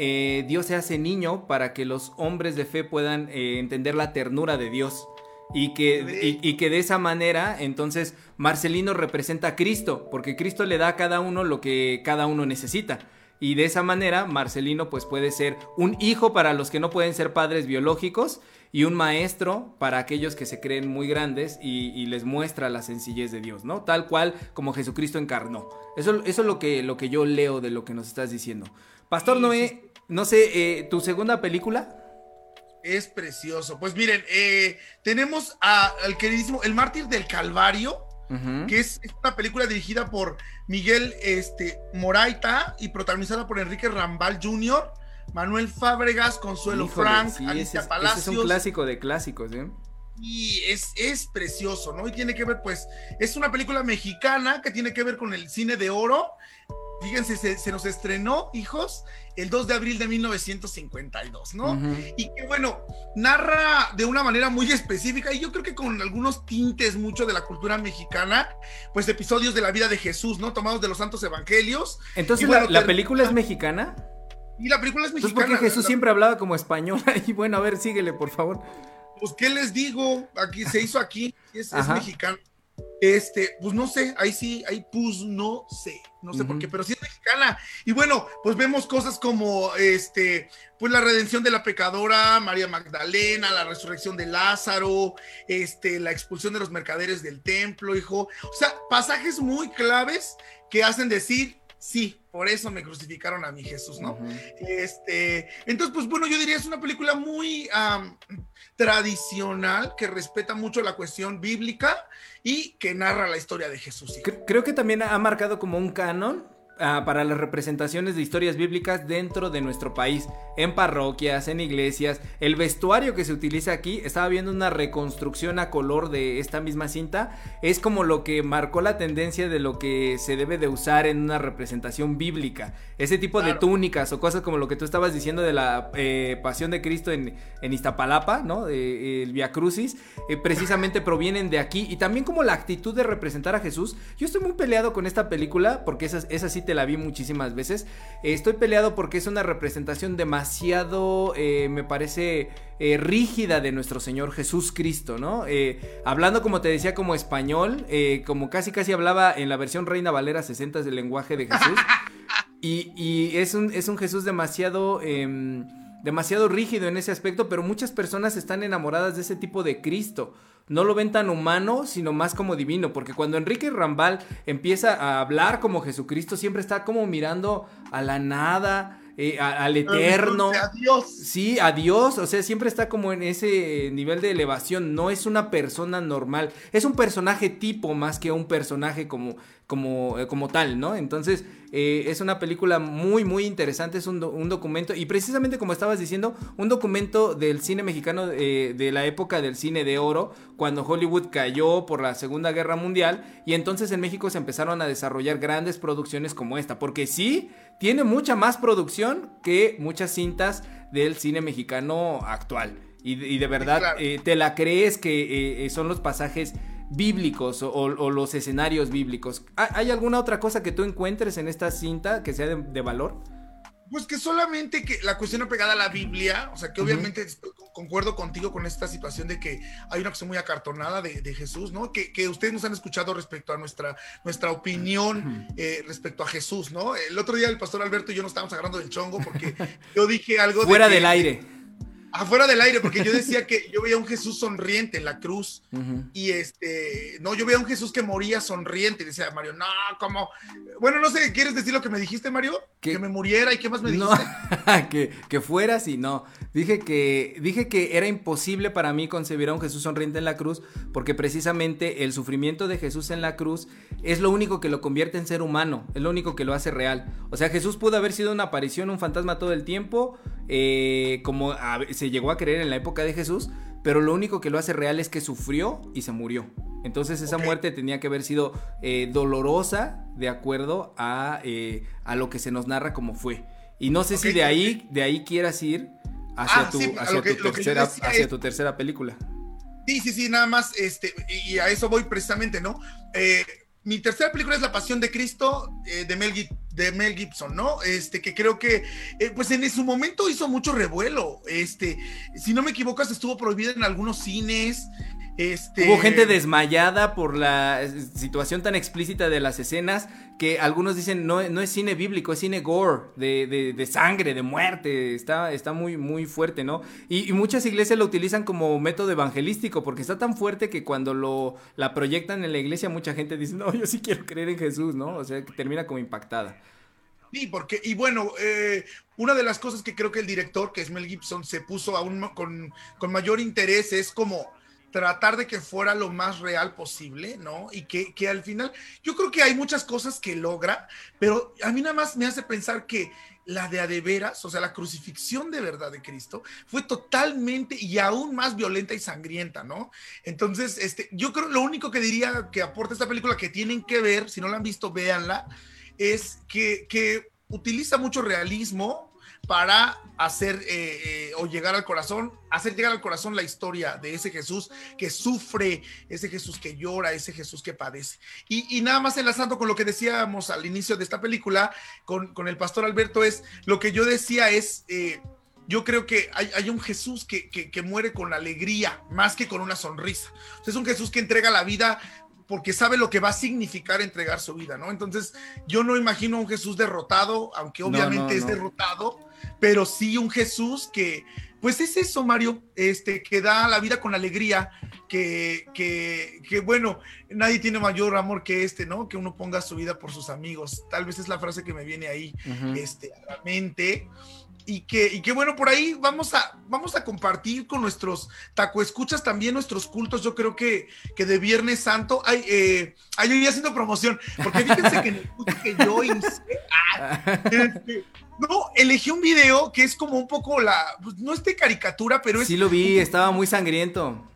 Dios se hace niño para que los hombres de fe puedan entender la ternura de Dios. Y que, y, que de esa manera, entonces, Marcelino representa a Cristo, porque Cristo le da a cada uno lo que cada uno necesita. Y de esa manera, Marcelino pues puede ser un hijo para los que no pueden ser padres biológicos y un maestro para aquellos que se creen muy grandes y, les muestra la sencillez de Dios, ¿no? Tal cual como Jesucristo encarnó. Eso, eso es lo que, lo que yo leo de lo que nos estás diciendo. Pastor Noé, no sé, eh, ¿tu segunda película? Es precioso. Pues miren, eh, tenemos al queridísimo El Mártir del Calvario, que es, una película dirigida por Miguel este, Moraita y protagonizada por Enrique Rambal Jr., Manuel Fábregas, Consuelo Frank, Alicia Palacios. es un clásico de clásicos, ¿eh? Y es, es precioso, ¿no? Y tiene que ver, pues, es una película mexicana que tiene que ver con el cine de oro fíjense, se, nos estrenó, hijos, el 2 de abril de 1952, ¿no? Y que bueno, narra de una manera muy específica y yo creo que con algunos tintes mucho de la cultura mexicana, pues episodios de la vida de Jesús, ¿no? Tomados de los santos evangelios. Entonces, la, película es mexicana? Y la película es mexicana. Entonces, porque Jesús siempre hablaba como español. Y bueno, a ver, síguele, por favor. Pues, ¿qué les digo? Aquí se hizo aquí, es, es mexicano. Este, pues no sé, ahí sí, ahí pues no sé, no sé por qué, pero sí es mexicana. Y bueno, pues vemos cosas como este, pues la redención de la pecadora, María Magdalena, la resurrección de Lázaro, este, la expulsión de los mercaderes del templo, hijo. O sea, pasajes muy claves que hacen decir, sí, por eso me crucificaron a mi Jesús, ¿no? Este, entonces, pues bueno, yo diría es una película muy tradicional que respeta mucho la cuestión bíblica y que narra la historia de Jesús. Creo que también ha marcado como un canon Ah, para las representaciones de historias bíblicas dentro de nuestro país, en parroquias, en iglesias. El vestuario que se utiliza aquí, estaba viendo una reconstrucción a color de esta misma cinta, es como lo que marcó la tendencia de lo que se debe de usar en una representación bíblica. Ese tipo de túnicas o cosas como lo que tú estabas diciendo de la eh, pasión de Cristo en, Iztapalapa, ¿no? el Via Crucis, eh, precisamente provienen de aquí. Y también como la actitud de representar a Jesús. Yo estoy muy peleado con esta película porque esa, esa sí te la vi muchísimas veces. estoy peleado porque es una representación demasiado, eh, me parece, eh, rígida de nuestro Señor Jesús Cristo, ¿no? Eh, hablando, como te decía, como español, como casi casi hablaba en la versión Reina Valera 60 del lenguaje de Jesús. Y, es, un, es un Jesús demasiado em, demasiado rígido en ese aspecto, pero muchas personas están enamoradas de ese tipo de Cristo no lo ven tan humano, sino más como divino, porque cuando Enrique Rambal empieza a hablar como Jesucristo, siempre está como mirando a la nada, eh, al eterno. A Dios. Sí, a Dios, o sea, siempre está como en ese nivel de elevación, no es una persona normal, es un personaje tipo más que un personaje como, como, eh, como tal, ¿no? Entonces, eh, es una película muy, muy interesante, es un, documento, y precisamente como estabas diciendo, un documento del cine mexicano eh, de la época del cine de oro, cuando Hollywood cayó por la Segunda Guerra Mundial, y entonces en México se empezaron a desarrollar grandes producciones como esta, porque sí, tiene mucha más producción que muchas cintas del cine mexicano actual. Y, de verdad, eh, ¿te la crees que son los pasajes bíblicos o, los escenarios bíblicos. ¿Hay alguna otra cosa que tú encuentres en esta cinta que sea de, valor? Pues que solamente que la cuestión pegada a la Biblia, o sea que obviamente concuerdo contigo con esta situación de que hay una cuestión muy acartonada de, Jesús, ¿no? Que, ustedes nos han escuchado respecto a nuestra, nuestra opinión eh, respecto a Jesús, ¿no? El otro día el pastor Alberto y yo nos estábamos agarrando del chongo porque yo dije algo... Fuera del aire afuera del aire, porque yo decía que yo veía un Jesús sonriente en la cruz. Y este, no, yo veía un Jesús que moría sonriente. Y decía Mario, no, como. Bueno, no sé, ¿quieres decir lo que me dijiste, Mario? Que me muriera y qué más me dijiste. No, que, que fueras y no. Dije que, dije que era imposible para mí concebir a un Jesús sonriente en la cruz, porque precisamente el sufrimiento de Jesús en la cruz es lo único que lo convierte en ser humano, es lo único que lo hace real. O sea, Jesús pudo haber sido una aparición, un fantasma todo el tiempo, eh, como se llegó a creer en la época de Jesús, pero lo único que lo hace real es que sufrió y se murió. Entonces esa muerte tenía que haber sido eh, dolorosa de acuerdo a, eh, a, lo que se nos narra como fue. Y no sé si de ahí, de ahí quieras ir hacia, tu, tercera, hacia tu tercera película. Sí, sí, sí, nada más, este, y a eso voy precisamente, ¿no? Eh, mi tercera película es La Pasión de Cristo eh, de, Mel, de, Mel, Gibson, ¿no? Este, que creo que, eh, pues en su momento hizo mucho revuelo. Este, si no me equivoco, estuvo prohibida en algunos cines. Este... Hubo gente desmayada por la situación tan explícita de las escenas que algunos dicen no, no es cine bíblico, es cine gore, de, de, sangre, de muerte, está, está muy, muy fuerte, ¿no? Y, muchas iglesias lo utilizan como método evangelístico porque está tan fuerte que cuando lo, la proyectan en la iglesia mucha gente dice, no, yo sí quiero creer en Jesús, ¿no? O sea, que termina como impactada. Sí, porque, y bueno, eh, una de las cosas que creo que el director, que es Mel Gibson, se puso aún con, con mayor interés es como tratar de que fuera lo más real posible, ¿no? Y que, que, al final, yo creo que hay muchas cosas que logra, pero a mí nada más me hace pensar que la de adeveras, o sea, la crucifixión de verdad de Cristo, fue totalmente y aún más violenta y sangrienta, ¿no? Entonces, este, yo creo, lo único que diría que aporta esta película que tienen que ver, si no la han visto, véanla, es que, que utiliza mucho realismo, para hacer eh, eh, o llegar al corazón, hacer llegar al corazón la historia de ese Jesús que sufre, ese Jesús que llora, ese Jesús que padece. Y, nada más enlazando con lo que decíamos al inicio de esta película, con, el pastor Alberto, es lo que yo decía es... Eh, yo creo que hay, un Jesús que, que, muere con alegría, más que con una sonrisa. es un Jesús que entrega la vida porque sabe lo que va a significar entregar su vida, ¿no? Entonces, yo no imagino a un Jesús derrotado, aunque obviamente es derrotado, pero sí un Jesús que, pues es eso, Mario, este, que da la vida con alegría, que, que, que, bueno, nadie tiene mayor amor que este, ¿no? Que uno ponga su vida por sus amigos. Tal vez es la frase que me viene ahí este, a la mente. Y que, y que bueno, por ahí vamos a, vamos a compartir con nuestros taco escuchas también nuestros cultos. Yo creo que, que de Viernes Santo, hay, eh, yo haciendo promoción, porque fíjense que en el culto que yo hice, ah, este, no, elegí un video que es como un poco la. Pues, no es de caricatura, pero es. Sí, lo vi, estaba muy sangriento.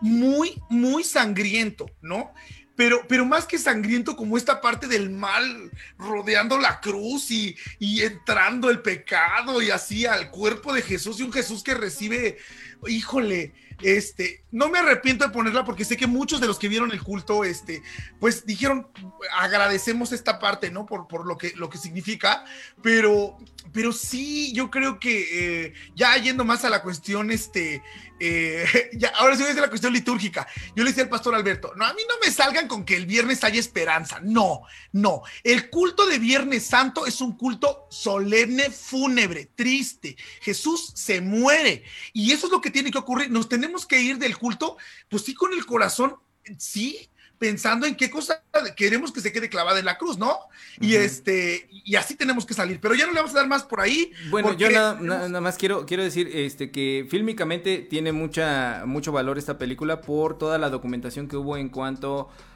Muy, muy sangriento, ¿no? Pero, pero más que sangriento, como esta parte del mal rodeando la cruz y, y entrando el pecado y así al cuerpo de Jesús y un Jesús que recibe, híjole, este, no me arrepiento de ponerla porque sé que muchos de los que vieron el culto, este, pues dijeron, agradecemos esta parte, ¿no? Por, por lo, que, lo que significa, pero, pero sí, yo creo que eh, ya yendo más a la cuestión, este, eh, ahora sí voy a decir la cuestión litúrgica. Yo le decía al pastor Alberto, no, a mí no me salgan con que el viernes haya esperanza. No, no. El culto de Viernes Santo es un culto solemne, fúnebre, triste. Jesús se muere y eso es lo que tiene que ocurrir. Nos tenemos que ir del culto, pues sí, con el corazón, sí, pensando en qué cosa queremos que se quede clavada en la cruz, ¿no? Y este, y así tenemos que salir. Pero ya no le vamos a dar más por ahí. Bueno, yo nada, más quiero, quiero decir este, que fílmicamente tiene mucha, mucho valor esta película por toda la documentación que hubo en cuanto a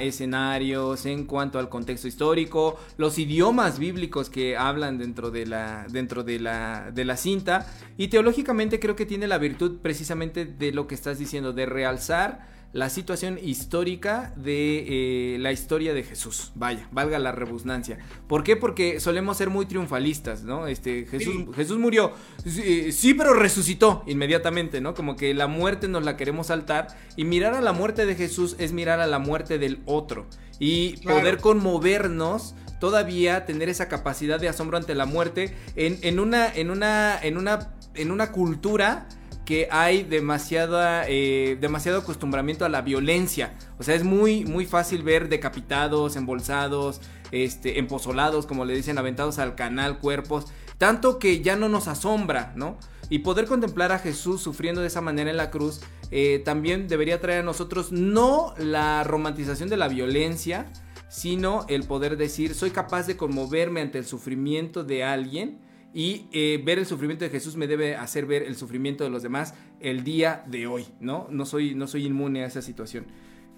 escenarios, en cuanto al contexto histórico, los idiomas bíblicos que hablan dentro de la, dentro de la, de la cinta. Y teológicamente creo que tiene la virtud precisamente de lo que estás diciendo, de realzar la situación histórica de eh, la historia de Jesús. Vaya, valga la rebusnancia. ¿Por qué? Porque solemos ser muy triunfalistas, ¿no? Este, Jesús, Jesús murió, sí, pero resucitó inmediatamente, ¿no? Como que la muerte nos la queremos saltar y mirar a la muerte de Jesús es mirar a la muerte del otro y poder conmovernos todavía tener esa capacidad de asombro ante la muerte en, en una en una en una en una cultura que hay demasiada, eh, demasiado acostumbramiento a la violencia. O sea, es muy, muy fácil ver decapitados, embolsados, este, empozolados, como le dicen, aventados al canal, cuerpos. Tanto que ya no nos asombra, ¿no? Y poder contemplar a Jesús sufriendo de esa manera en la cruz eh, también debería traer a nosotros no la romantización de la violencia, sino el poder decir, soy capaz de conmoverme ante el sufrimiento de alguien y eh, ver el sufrimiento de Jesús me debe hacer ver el sufrimiento de los demás el día de hoy, ¿no? No soy, no soy inmune a esa situación.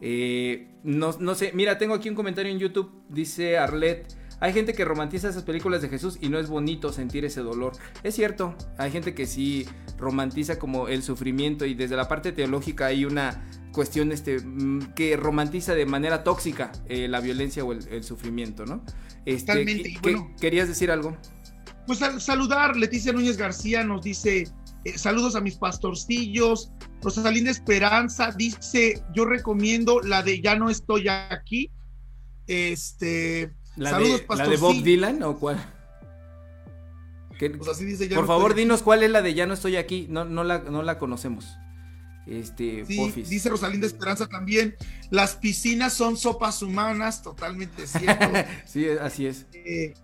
Eh, no, no, sé, mira, tengo aquí un comentario en YouTube, dice Arlet. Hay gente que romantiza esas películas de Jesús y no es bonito sentir ese dolor. Es cierto, hay gente que sí romantiza como el sufrimiento y desde la parte teológica hay una cuestión este, mm, que romantiza de manera tóxica eh, la violencia o el, sufrimiento, ¿no? Este, ¿Querías decir algo? Pues saludar, Leticia Núñez García nos dice, eh, saludos a mis pastorcillos, Rosalinda Esperanza dice, yo recomiendo la de Ya no estoy aquí. Este, ¿La saludos, de, ¿La de Bob Dylan o cuál? Pues dice, Por favor, dinos cuál es la de Ya no estoy aquí, no, no, la, no la conocemos. Este, dice Rosalinda Esperanza también, las piscinas son sopas humanas, totalmente cierto. sí, así es. Eh,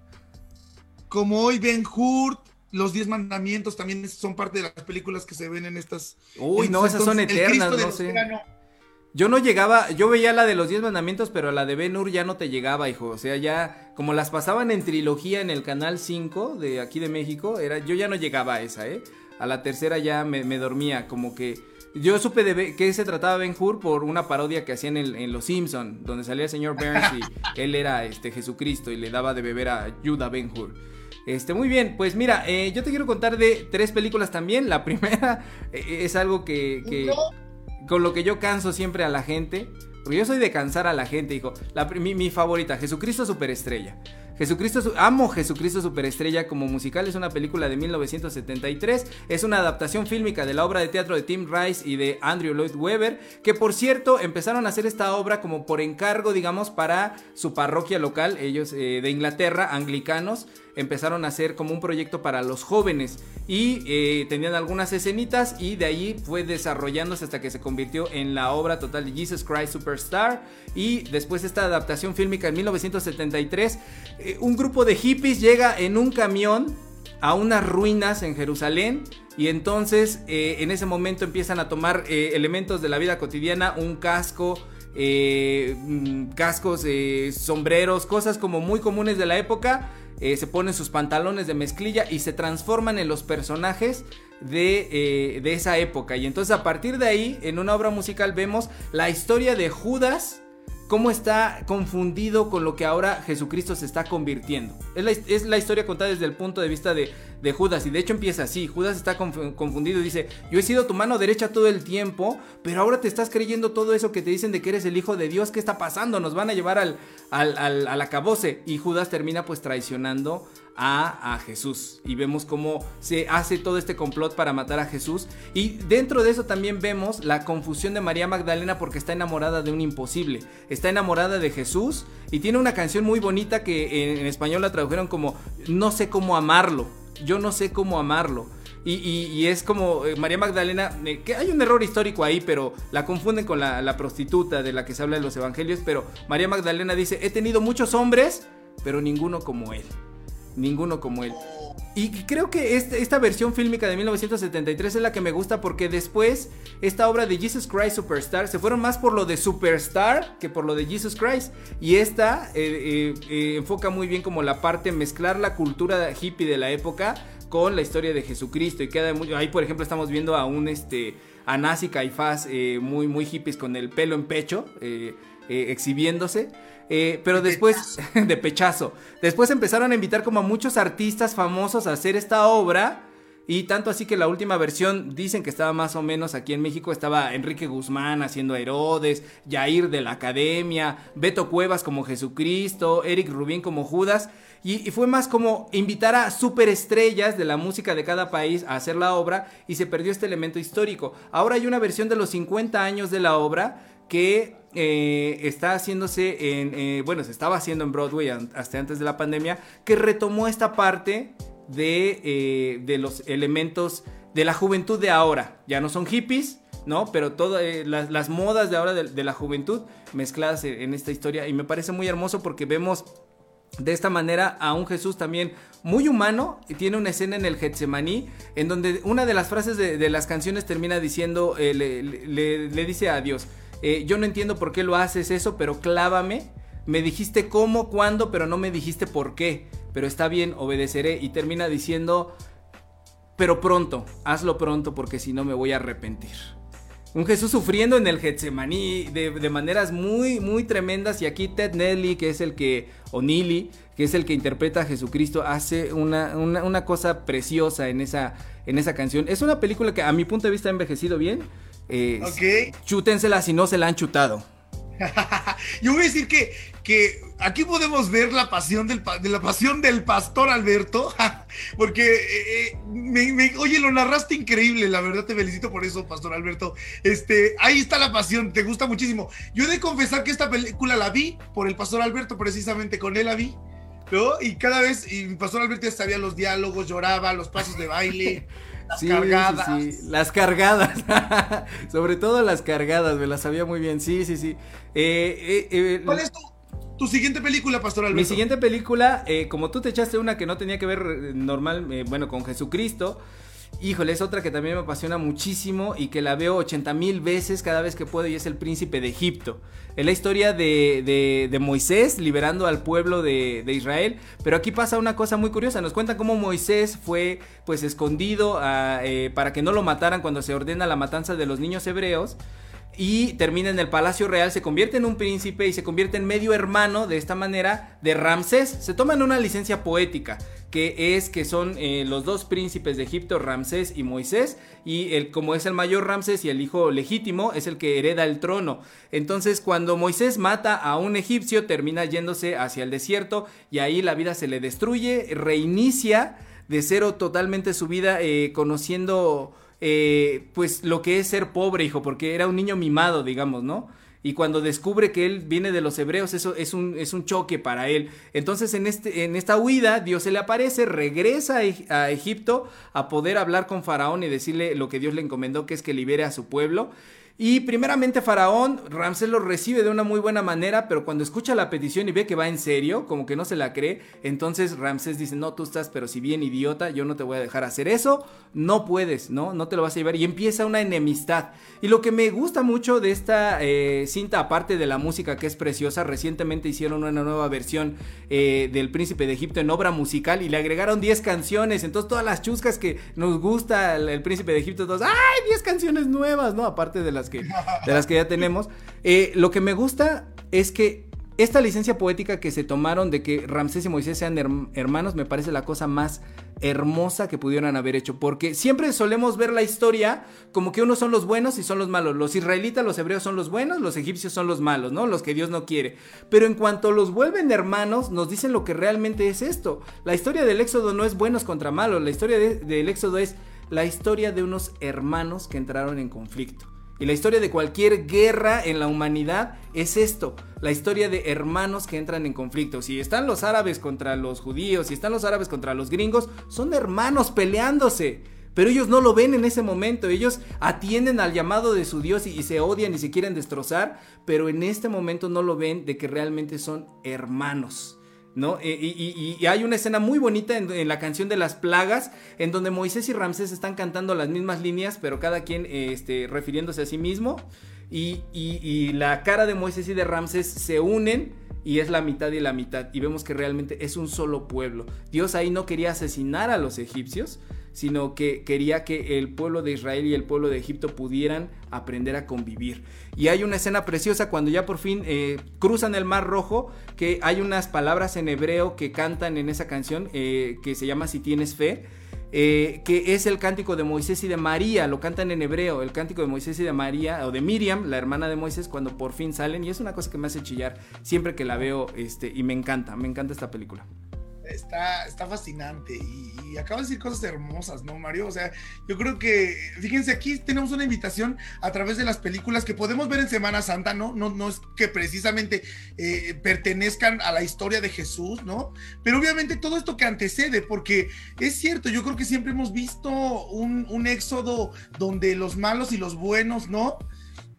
como hoy Ben Hur, los Diez Mandamientos también son parte de las películas que se ven en estas. Uy, no, esas son eternas, no sé. Yo no llegaba, yo veía la de los Diez Mandamientos, pero la de Ben Hur ya no te llegaba, hijo. O sea, ya, como las pasaban en trilogía en el canal 5 de aquí de México, era, yo ya no llegaba a esa, ¿eh? A la tercera ya me, dormía, como que. Yo supe de qué se trataba Ben Hur por una parodia que hacían en, en Los Simpson, donde salía el señor Burns y él era este Jesucristo y le daba de beber a Judah Ben Hur. Este, muy bien, pues mira, eh, yo te quiero contar de tres películas también. La primera eh, es algo que, con lo que yo canso siempre a la gente. Porque yo soy de cansar a la gente, hijo. mi, mi favorita, Jesucristo Superestrella. Jesucristo, amo Jesucristo Superestrella como musical, es una película de 1973, es una adaptación fílmica de la obra de teatro de Tim Rice y de Andrew Lloyd Webber, que por cierto empezaron a hacer esta obra como por encargo, digamos, para su parroquia local, ellos eh, de Inglaterra, anglicanos, empezaron a hacer como un proyecto para los jóvenes y eh, tenían algunas escenitas y de ahí fue desarrollándose hasta que se convirtió en la obra total de Jesus Christ Superstar y después esta adaptación fílmica en 1973 eh, un grupo de hippies llega en un camión a unas ruinas en Jerusalén y entonces eh, en ese momento empiezan a tomar elementos de la vida cotidiana, un casco, mm, cascos, sombreros, cosas como muy comunes de la época eh, se ponen sus pantalones de mezclilla y se transforman en los personajes de, eh, de, esa época. Y entonces a partir de ahí, en una obra musical vemos la historia de Judas cómo está confundido con lo que ahora Jesucristo se está convirtiendo. Es la, historia contada desde el punto de vista de, Judas y de hecho empieza así, Judas está confundido y dice, yo he sido tu mano derecha todo el tiempo, pero ahora te estás creyendo todo eso que te dicen de que eres el hijo de Dios, ¿qué está pasando? Nos van a llevar al, al, al, al acabose y Judas termina pues traicionando a, Jesús. Y vemos cómo se hace todo este complot para matar a Jesús. Y dentro de eso también vemos la confusión de María Magdalena porque está enamorada de un imposible. Está enamorada de Jesús y tiene una canción muy bonita que en, español la tradujeron como No sé cómo amarlo. Yo no sé cómo amarlo. Y, es como eh, María Magdalena, eh, que hay un error histórico ahí, pero la confunden con la, la prostituta de la que se habla en los evangelios. Pero María Magdalena dice, he tenido muchos hombres, pero ninguno como él ninguno como él. Y creo que este, esta versión fílmica de 1973 es la que me gusta porque después esta obra de Jesus Christ Superstar se fueron más por lo de Superstar que por lo de Jesus Christ. Y esta eh, eh, eh, enfoca muy bien como la parte mezclar la cultura hippie de la época con la historia de Jesucristo. Y queda muy, ahí por ejemplo estamos viendo a un este Anás y Caifás muy, muy hippies con el pelo en pecho, eh, exhibiéndose. pero después, de pechazo, después empezaron a invitar como a muchos artistas famosos a hacer esta obra y tanto así que la última versión dicen que estaba más o menos aquí en México. Estaba Enrique Guzmán haciendo a Herodes, Jair de la Academia, Beto Cuevas como Jesucristo, Eric Rubín como Judas. Y, fue más como invitar a superestrellas de la música de cada país a hacer la obra y se perdió este elemento histórico. Ahora hay una versión de los 50 años de la obra que eh, está haciéndose en, eh, bueno, se estaba haciendo en Broadway hasta antes de la pandemia, que retomó esta parte de, eh, de los elementos de la juventud de ahora. Ya no son hippies, ¿no? Pero todas eh, las, modas de ahora de, la juventud mezcladas en, esta historia. Y me parece muy hermoso porque vemos de esta manera a un Jesús también muy humano. Y tiene una escena en el Getsemaní en donde una de las frases de, las canciones termina diciendo, eh, le, dice a Dios, yo no entiendo por qué lo haces eso, pero clávame. Me dijiste cómo, cuándo, pero no me dijiste por qué pero está bien, obedeceré. Y termina diciendo, pero pronto, hazlo pronto porque si no me voy a arrepentir. Un Jesús sufriendo en el Getsemaní de, maneras muy, muy tremendas. Y aquí Ted Nelly, que es el que, o Nili, que es el que interpreta a Jesucristo, hace una, cosa preciosa en esa, en esa canción. Es una película que a mi punto de vista ha envejecido bien. Eh, Chútensela si no se la han chutado. Yo voy a decir que, que aquí podemos ver la pasión del, de la pasión del pastor Alberto, porque, eh, eh, me, oye, lo narraste increíble, la verdad te felicito por eso, pastor Alberto. Este, ahí está la pasión, te gusta muchísimo. Yo he de confesar que esta película la vi por el pastor Alberto, precisamente con él la vi. ¿no? Y cada vez, y mi pastor Alberto ya sabía los diálogos, lloraba, los pasos de baile. Las cargadas. Las cargadas. Sobre todo las cargadas, me las sabía muy bien. Sí, sí, sí. Eh, eh, ¿Cuál es tu, tu siguiente película, Pastor Alberto? Mi siguiente película, eh, como tú te echaste una que no tenía que ver eh, normal, eh, bueno, con Jesucristo. Híjole, es otra que también me apasiona muchísimo y que la veo 80 mil veces cada vez que puedo y es El Príncipe de Egipto. Es la historia de, de, Moisés liberando al pueblo de, de, Israel, pero aquí pasa una cosa muy curiosa, nos cuentan cómo Moisés fue pues escondido ah, para que no lo mataran cuando se ordena la matanza de los niños hebreos y termina en el Palacio Real, se convierte en un príncipe y se convierte en medio hermano de esta manera de Ramsés. Se toman una licencia poética, que es que son eh, los dos príncipes de Egipto, Ramsés y Moisés, y el, como es el mayor Ramsés y el hijo legítimo, es el que hereda el trono. Entonces cuando Moisés mata a un egipcio, termina yéndose hacia el desierto y ahí la vida se le destruye, reinicia de cero totalmente su vida eh, conociendo eh, pues lo que es ser pobre, hijo, porque era un niño mimado, digamos, ¿no? Y cuando descubre que él viene de los hebreos, eso es un, es un choque para él. Entonces en, este, en esta huida, Dios se le aparece, regresa a Egipto a poder hablar con Faraón y decirle lo que Dios le encomendó, que es que libere a su pueblo. Y primeramente Faraón, Ramsés lo recibe de una muy buena manera, pero cuando escucha la petición y ve que va en serio, como que no se la cree, entonces Ramsés dice, no, tú estás, pero si bien idiota, yo no te voy a dejar hacer eso, no puedes, ¿no? No te lo vas a llevar. Y empieza una enemistad. Y lo que me gusta mucho de esta eh, cinta, aparte de la música que es preciosa, recientemente hicieron una nueva versión eh, del Príncipe de Egipto en obra musical y le agregaron 10 canciones, entonces todas las chuscas que nos gusta el, Príncipe de Egipto, todos, ¡ay! 10 canciones nuevas, ¿no? Aparte de las que, de las que ya tenemos. Eh, lo que me gusta es que esta licencia poética que se tomaron de que Ramsés y Moisés sean hermanos me parece la cosa más hermosa que pudieran haber hecho. Porque siempre solemos ver la historia como que unos son los buenos y son los malos. Los israelitas, los hebreos son los buenos, los egipcios son los malos, ¿no? Los que Dios no quiere. Pero en cuanto los vuelven hermanos, nos dicen lo que realmente es esto. La historia del éxodo no es buenos contra malos. La historia del éxodo es la historia de unos hermanos que entraron en conflicto. Y la historia de cualquier guerra en la humanidad es esto, la historia de hermanos que entran en conflicto. Si están los árabes contra los judíos, si están los árabes contra los gringos, son hermanos peleándose. Pero ellos no lo ven en ese momento, ellos atienden al llamado de su Dios y, se odian y se quieren destrozar, pero en este momento no lo ven de que realmente son hermanos. ¿No? Y, hay una escena muy bonita en, la canción de las plagas, en donde Moisés y Ramsés están cantando las mismas líneas, pero cada quien este, refiriéndose a sí mismo. Y, la cara de Moisés y de Ramsés se unen y es la mitad y la mitad. Y vemos que realmente es un solo pueblo. Dios ahí no quería asesinar a los egipcios, sino que quería que el pueblo de Israel y el pueblo de Egipto pudieran aprender a convivir. Y hay una escena preciosa cuando ya por fin eh, cruzan el Mar Rojo, que hay unas palabras en hebreo que cantan en esa canción eh, que se llama Si tienes fe. Eh, que es el cántico de Moisés y de María, lo cantan en hebreo, el cántico de Moisés y de María, o de Miriam, la hermana de Moisés, cuando por fin salen, y es una cosa que me hace chillar siempre que la veo, este, y me encanta, me encanta esta película está, está fascinante y, y acaba de decir cosas hermosas, ¿no, Mario? O sea, yo creo que, fíjense, aquí tenemos una invitación a través de las películas que podemos ver en Semana Santa, ¿no? No, no es que precisamente eh, pertenezcan a la historia de Jesús, ¿no? Pero obviamente todo esto que antecede, porque es cierto, yo creo que siempre hemos visto un, un éxodo donde los malos y los buenos, ¿no?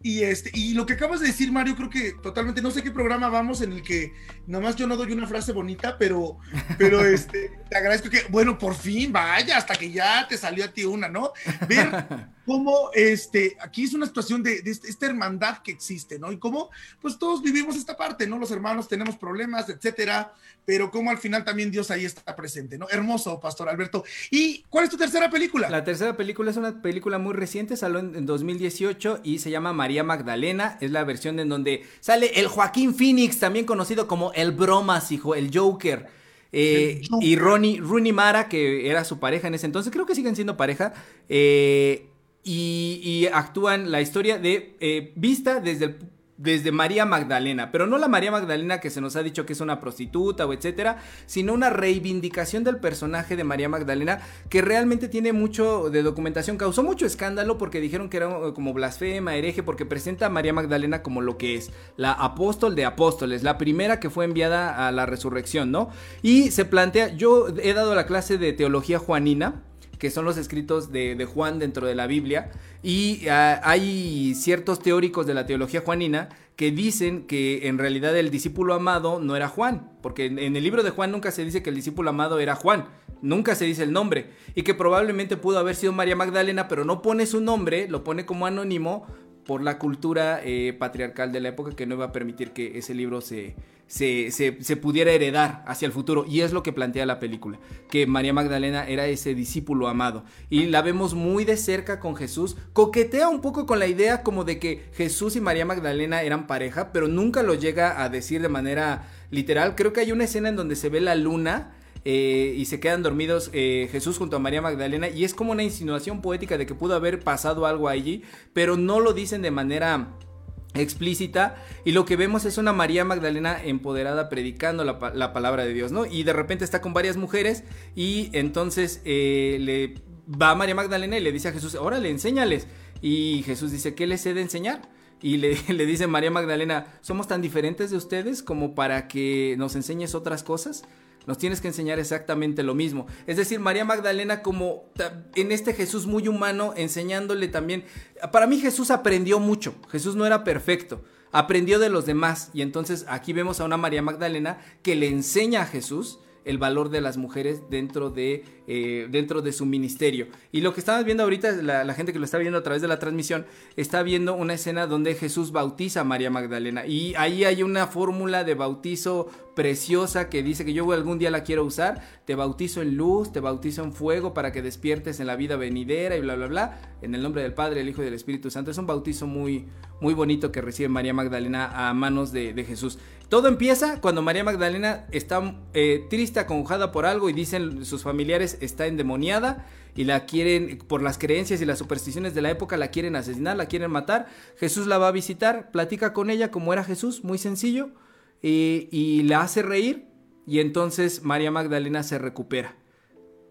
Y, este, y lo que acabas de decir, Mario, creo que totalmente, no sé qué programa vamos en el que nomás yo no doy una frase bonita, pero, pero este, te agradezco que, bueno, por fin, vaya, hasta que ya te salió a ti una, ¿no? Ver cómo este, aquí es una situación de, este, esta hermandad que existe, ¿no? Y cómo, pues todos vivimos esta parte, ¿no? Los hermanos tenemos problemas, etcétera, pero cómo al final también Dios ahí está presente, ¿no? Hermoso, Pastor Alberto. ¿Y cuál es tu tercera película? La tercera película es una película muy reciente, salió en, 2018 y se llama María Magdalena, es la versión en donde sale el Joaquín Phoenix, también conocido como el Bromas, hijo, el Joker. Eh, y Ronnie, Rooney Mara, que era su pareja en ese entonces, creo que siguen siendo pareja. Eh, y, actúan la historia de eh, vista desde desde María Magdalena, pero no la María Magdalena que se nos ha dicho que es una prostituta o etcétera, sino una reivindicación del personaje de María Magdalena que realmente tiene mucho de documentación, causó mucho escándalo porque dijeron que era como blasfema, hereje, porque presenta a María Magdalena como lo que es, la apóstol de apóstoles, la primera que fue enviada a la resurrección, ¿no? Y se plantea, yo he dado la clase de teología juanina, que son los escritos de, Juan dentro de la Biblia, y ah, hay ciertos teóricos de la teología juanina que dicen que en realidad el discípulo amado no era Juan, porque en, en, el libro de Juan nunca se dice que el discípulo amado era Juan, nunca se dice el nombre, y que probablemente pudo haber sido María Magdalena, pero no pone su nombre, lo pone como anónimo por la cultura eh, patriarcal de la época que no iba a permitir que ese libro se, se, pudiera heredar hacia el futuro. Y es lo que plantea la película, que María Magdalena era ese discípulo amado. Y la vemos muy de cerca con Jesús. Coquetea un poco con la idea como de que Jesús y María Magdalena eran pareja, pero nunca lo llega a decir de manera literal. Creo que hay una escena en donde se ve la luna eh, y se quedan dormidos eh, Jesús junto a María Magdalena y es como una insinuación poética de que pudo haber pasado algo allí, pero no lo dicen de manera explícita y lo que vemos es una María Magdalena empoderada predicando la, palabra de Dios, ¿no? Y de repente está con varias mujeres y entonces eh, le va a María Magdalena y le dice a Jesús, órale, enséñales. Y Jesús dice, ¿qué les he de enseñar? Y le, le, dice María Magdalena, ¿somos tan diferentes de ustedes como para que nos enseñes otras cosas? Nos tienes que enseñar exactamente lo mismo. Es decir, María Magdalena como en este Jesús muy humano, enseñándole también... Para mí Jesús aprendió mucho, Jesús no era perfecto, aprendió de los demás. Y entonces aquí vemos a una María Magdalena que le enseña a Jesús el valor de las mujeres dentro de, eh, dentro de su ministerio. Y lo que estamos viendo ahorita, la, la, gente que lo está viendo a través de la transmisión, está viendo una escena donde Jesús bautiza a María Magdalena. Y ahí hay una fórmula de bautizo preciosa que dice que yo algún día la quiero usar. Te bautizo en luz, te bautizo en fuego para que despiertes en la vida venidera y bla, bla, bla. En el nombre del Padre, el Hijo y del Espíritu Santo. Es un bautizo muy, muy bonito que recibe María Magdalena a manos de, de Jesús. Todo empieza cuando María Magdalena está eh, triste, aconjada por algo y dicen sus familiares está endemoniada y la quieren, por las creencias y las supersticiones de la época, la quieren asesinar, la quieren matar. Jesús la va a visitar, platica con ella como era Jesús, muy sencillo, y, y la hace reír y entonces María Magdalena se recupera.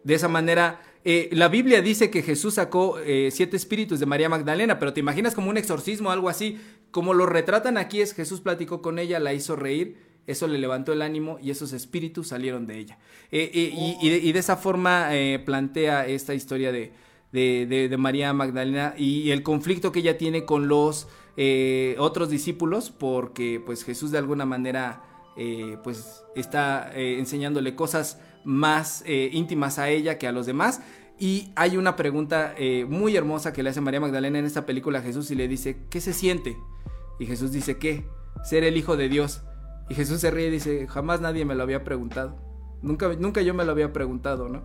De esa manera, eh, la Biblia dice que Jesús sacó eh, siete espíritus de María Magdalena, pero te imaginas como un exorcismo algo así. Como lo retratan aquí es Jesús platicó con ella, la hizo reír, eso le levantó el ánimo y esos espíritus salieron de ella. Eh, y, de, esa forma plantea esta historia de, de, María Magdalena y el conflicto que ella tiene con los otros discípulos, porque pues Jesús de alguna manera pues está enseñándole cosas más eh, íntimas a ella que a los demás. Y hay una pregunta eh, muy hermosa que le hace María Magdalena en esta película a Jesús y le dice, ¿qué se siente? Y Jesús dice, ¿qué? Ser el Hijo de Dios. Y Jesús se ríe y dice, jamás nadie me lo había preguntado. Nunca, nunca yo me lo había preguntado, ¿no?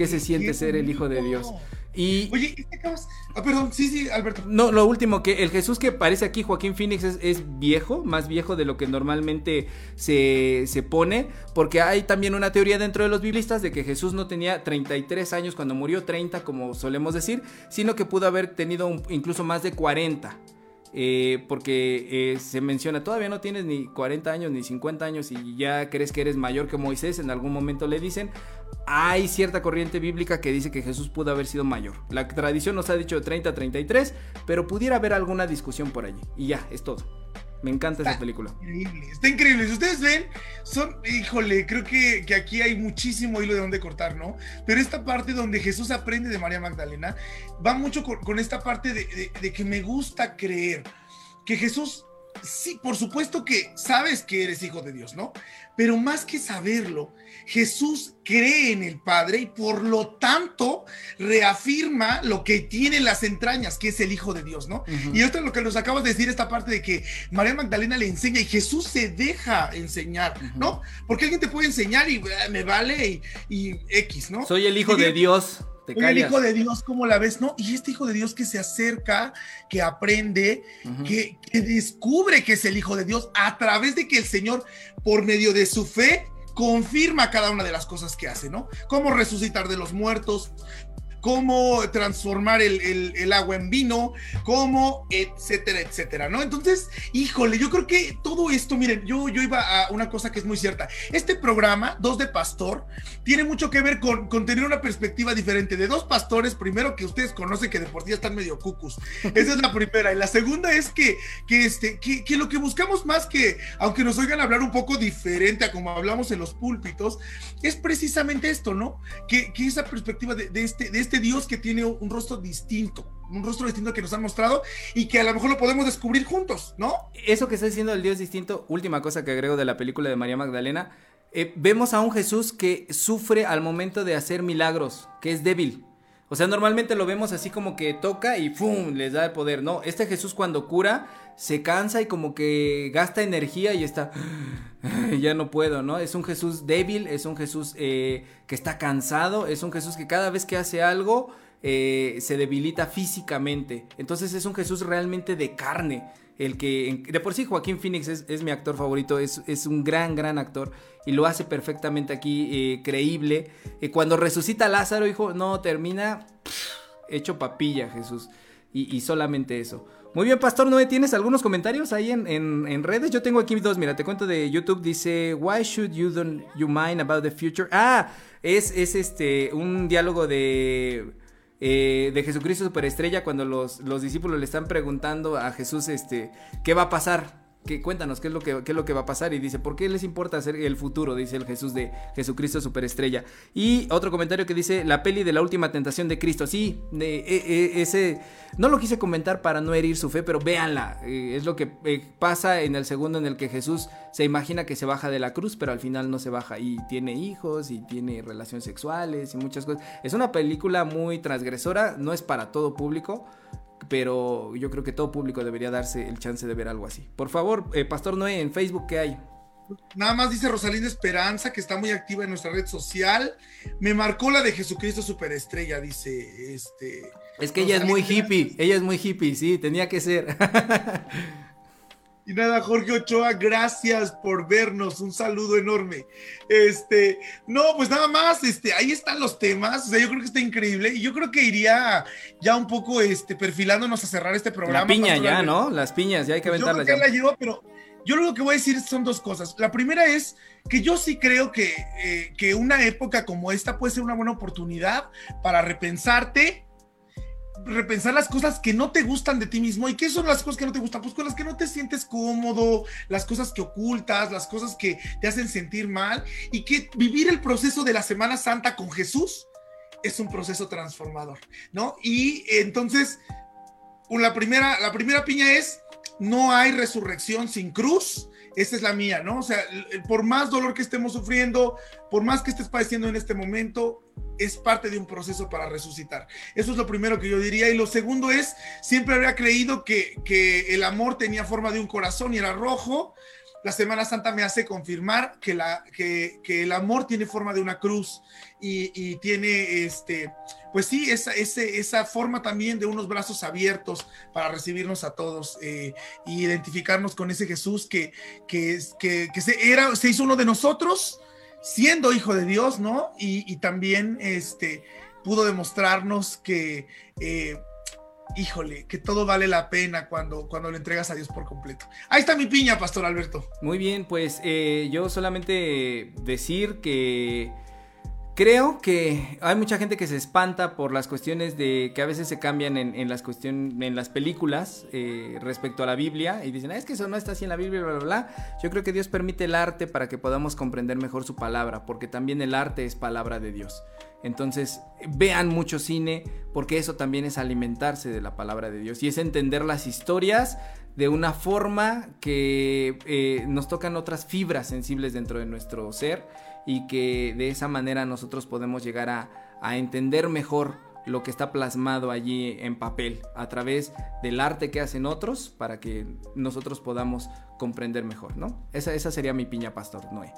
qué se siente ser el Hijo de Dios. Y, Oye, ¿qué acabas? Ah, perdón, sí, sí, Alberto. No, lo último, que el Jesús que aparece aquí, Joaquín Phoenix, es, viejo, más viejo de lo que normalmente se, se, pone, porque hay también una teoría dentro de los biblistas de que Jesús no tenía 33 años cuando murió, 30 como solemos decir, sino que pudo haber tenido incluso más de 40. Eh, porque eh, se menciona, todavía no tienes ni 40 años ni 50 años y ya crees que eres mayor que Moisés, en algún momento le dicen, hay cierta corriente bíblica que dice que Jesús pudo haber sido mayor. La tradición nos ha dicho de 30 a 33, pero pudiera haber alguna discusión por allí. Y ya, es todo. Me encanta esa película. Increíble, está increíble. Si ustedes ven, son, híjole, creo que, que, aquí hay muchísimo hilo de dónde cortar, ¿no? Pero esta parte donde Jesús aprende de María Magdalena va mucho con, con esta parte de, de, de que me gusta creer que Jesús sí, por supuesto que sabes que eres hijo de Dios, ¿no? Pero más que saberlo, Jesús cree en el Padre y por lo tanto reafirma lo que tiene en las entrañas, que es el Hijo de Dios, ¿no? Uh -huh. Y esto es lo que nos acabas de decir, esta parte de que María Magdalena le enseña y Jesús se deja enseñar, uh -huh. ¿no? Porque alguien te puede enseñar y me vale y, y X, ¿no? Soy el Hijo y, de Dios. El hijo de Dios, ¿cómo la ves? ¿No? Y este hijo de Dios que se acerca, que aprende, uh -huh. que, que, descubre que es el hijo de Dios a través de que el Señor, por medio de su fe, confirma cada una de las cosas que hace, ¿no? Cómo resucitar de los muertos, cómo transformar el, el, agua en vino, cómo, etcétera, etcétera, ¿no? Entonces, híjole, yo creo que todo esto, miren, yo, yo iba a una cosa que es muy cierta. Este programa, Dos de Pastor, tiene mucho que ver con, tener una perspectiva diferente de dos pastores, primero que ustedes conocen que de por sí están medio cucus. Esa es la primera. Y la segunda es que, que, este, que, que lo que buscamos más que, aunque nos oigan hablar un poco diferente a como hablamos en los púlpitos, es precisamente esto, ¿no? Que, que esa perspectiva de, de este, de este este Dios que tiene un rostro distinto, un rostro distinto que nos han mostrado y que a lo mejor lo podemos descubrir juntos, ¿no? Eso que está diciendo el Dios distinto, última cosa que agrego de la película de María Magdalena, eh, vemos a un Jesús que sufre al momento de hacer milagros, que es débil. O sea, normalmente lo vemos así como que toca y ¡pum! les da el poder. No, este Jesús cuando cura se cansa y como que gasta energía y está, ya no puedo, ¿no? Es un Jesús débil, es un Jesús eh, que está cansado, es un Jesús que cada vez que hace algo eh, se debilita físicamente. Entonces es un Jesús realmente de carne. El que, de por sí Joaquín Phoenix es, mi actor favorito, es, es, un gran, gran actor y lo hace perfectamente aquí eh, creíble. Eh, cuando resucita Lázaro, hijo, no, termina hecho papilla Jesús. Y, y, solamente eso. Muy bien, Pastor Noé, ¿tienes algunos comentarios ahí en, en, en, redes? Yo tengo aquí dos, mira, te cuento de YouTube, dice, Why should you don't you mind about the future? Ah, es, es este, un diálogo de eh, de Jesucristo Superestrella cuando los, los, discípulos le están preguntando a Jesús este, qué va a pasar. Que, cuéntanos qué es, lo que, qué es lo que va a pasar y dice, ¿por qué les importa hacer el futuro? Dice el Jesús de Jesucristo Superestrella. Y otro comentario que dice, la peli de la última tentación de Cristo. Sí, de, e, ese, no lo quise comentar para no herir su fe, pero véanla. Eh, es lo que eh, pasa en el segundo en el que Jesús se imagina que se baja de la cruz, pero al final no se baja y tiene hijos y tiene relaciones sexuales y muchas cosas. Es una película muy transgresora, no es para todo público pero yo creo que todo público debería darse el chance de ver algo así. Por favor, eh, Pastor Noé, en Facebook, ¿qué hay? Nada más dice Rosalinda Esperanza, que está muy activa en nuestra red social. Me marcó la de Jesucristo Superestrella, dice este. Es que ella es muy hippie, ella es muy hippie, sí, tenía que ser. Y nada, Jorge Ochoa, gracias por vernos, un saludo enorme. Este, no, pues nada más, este, ahí están los temas, o sea, yo creo que está increíble y yo creo que iría ya un poco, este, perfilándonos a cerrar este programa. La piña ya, ¿no? Las piñas, ya hay que aventarlas. Yo creo que ya. la llevo, pero yo lo que voy a decir son dos cosas. La primera es que yo sí creo que, eh, que una época como esta puede ser una buena oportunidad para repensarte repensar las cosas que no te gustan de ti mismo. ¿Y qué son las cosas que no te gustan? Pues con las que no te sientes cómodo, las cosas que ocultas, las cosas que te hacen sentir mal. Y que vivir el proceso de la Semana Santa con Jesús es un proceso transformador, ¿no? Y entonces, la primera, la primera piña es, no hay resurrección sin cruz. Esa es la mía, ¿no? O sea, por más dolor que estemos sufriendo, por más que estés padeciendo en este momento, es parte de un proceso para resucitar. Eso es lo primero que yo diría. Y lo segundo es, siempre había creído que, que el amor tenía forma de un corazón y era rojo. La Semana Santa me hace confirmar que, la, que, el amor tiene forma de una cruz y, tiene, este, pues sí, esa, forma también de unos brazos abiertos para recibirnos a todos eh, y identificarnos con ese Jesús que, que, que, que se, era, se hizo uno de nosotros siendo hijo de Dios, ¿no? Y, también este, pudo demostrarnos que, eh, híjole, que todo vale la pena cuando, cuando entregas a Dios por completo. Ahí está mi piña, Pastor Alberto. Muy bien, pues eh, yo solamente decir que Creo que hay mucha gente que se espanta por las cuestiones de que a veces se cambian en, las en las películas eh, respecto a la Biblia y dicen, ah, es que eso no está así en la Biblia, bla, bla, bla. Yo creo que Dios permite el arte para que podamos comprender mejor su palabra, porque también el arte es palabra de Dios. Entonces, vean mucho cine, porque eso también es alimentarse de la palabra de Dios y es entender las historias de una forma que eh, nos tocan otras fibras sensibles dentro de nuestro ser y que de esa manera nosotros podemos llegar a, a entender mejor lo que está plasmado allí en papel a través del arte que hacen otros para que nosotros podamos comprender mejor, ¿no? Esa, esa sería mi piña pastor, Noé.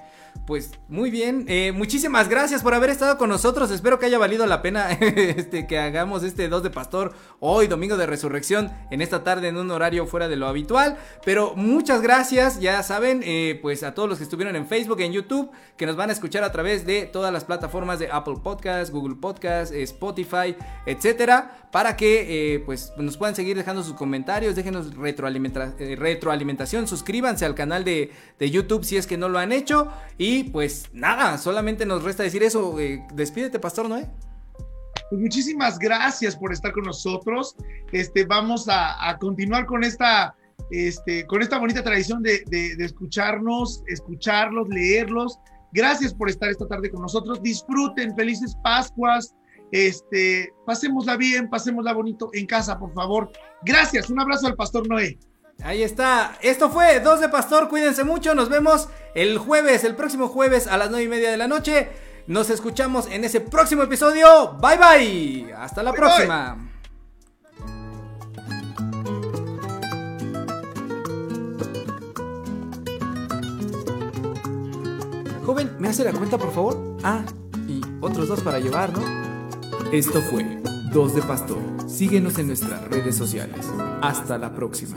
Pues muy bien, eh, muchísimas gracias por haber estado con nosotros, espero que haya valido la pena este, que hagamos este 2 de pastor hoy, domingo de resurrección, en esta tarde en un horario fuera de lo habitual, pero muchas gracias, ya saben, eh, pues a todos los que estuvieron en Facebook, en YouTube, que nos van a escuchar a través de todas las plataformas de Apple Podcast, Google Podcast, Spotify, etcétera, para que eh, pues nos puedan seguir dejando sus comentarios, déjenos retroalimentación, suscríbanse suscríbanse al canal de, YouTube si es que no lo han hecho. Y pues nada, solamente nos resta decir eso. Eh, despídete, Pastor Noé. Pues muchísimas gracias por estar con nosotros. Este, vamos a, continuar con esta, este, con esta bonita tradición de, de, escucharnos, escucharlos, leerlos. Gracias por estar esta tarde con nosotros. Disfruten, felices Pascuas. Este, pasémosla bien, pasémosla bonito en casa, por favor. Gracias. Un abrazo al Pastor Noé. Ahí está. Esto fue Dos de Pastor. Cuídense mucho. Nos vemos el jueves, el próximo jueves a las nueve y media de la noche. Nos escuchamos en ese próximo episodio. Bye bye. Hasta la próxima. Joven, ¿me hace la cuenta, por favor? Ah, y otros dos para llevar, ¿no? Esto fue Dos de Pastor. Síguenos en nuestras redes sociales. Hasta la próxima.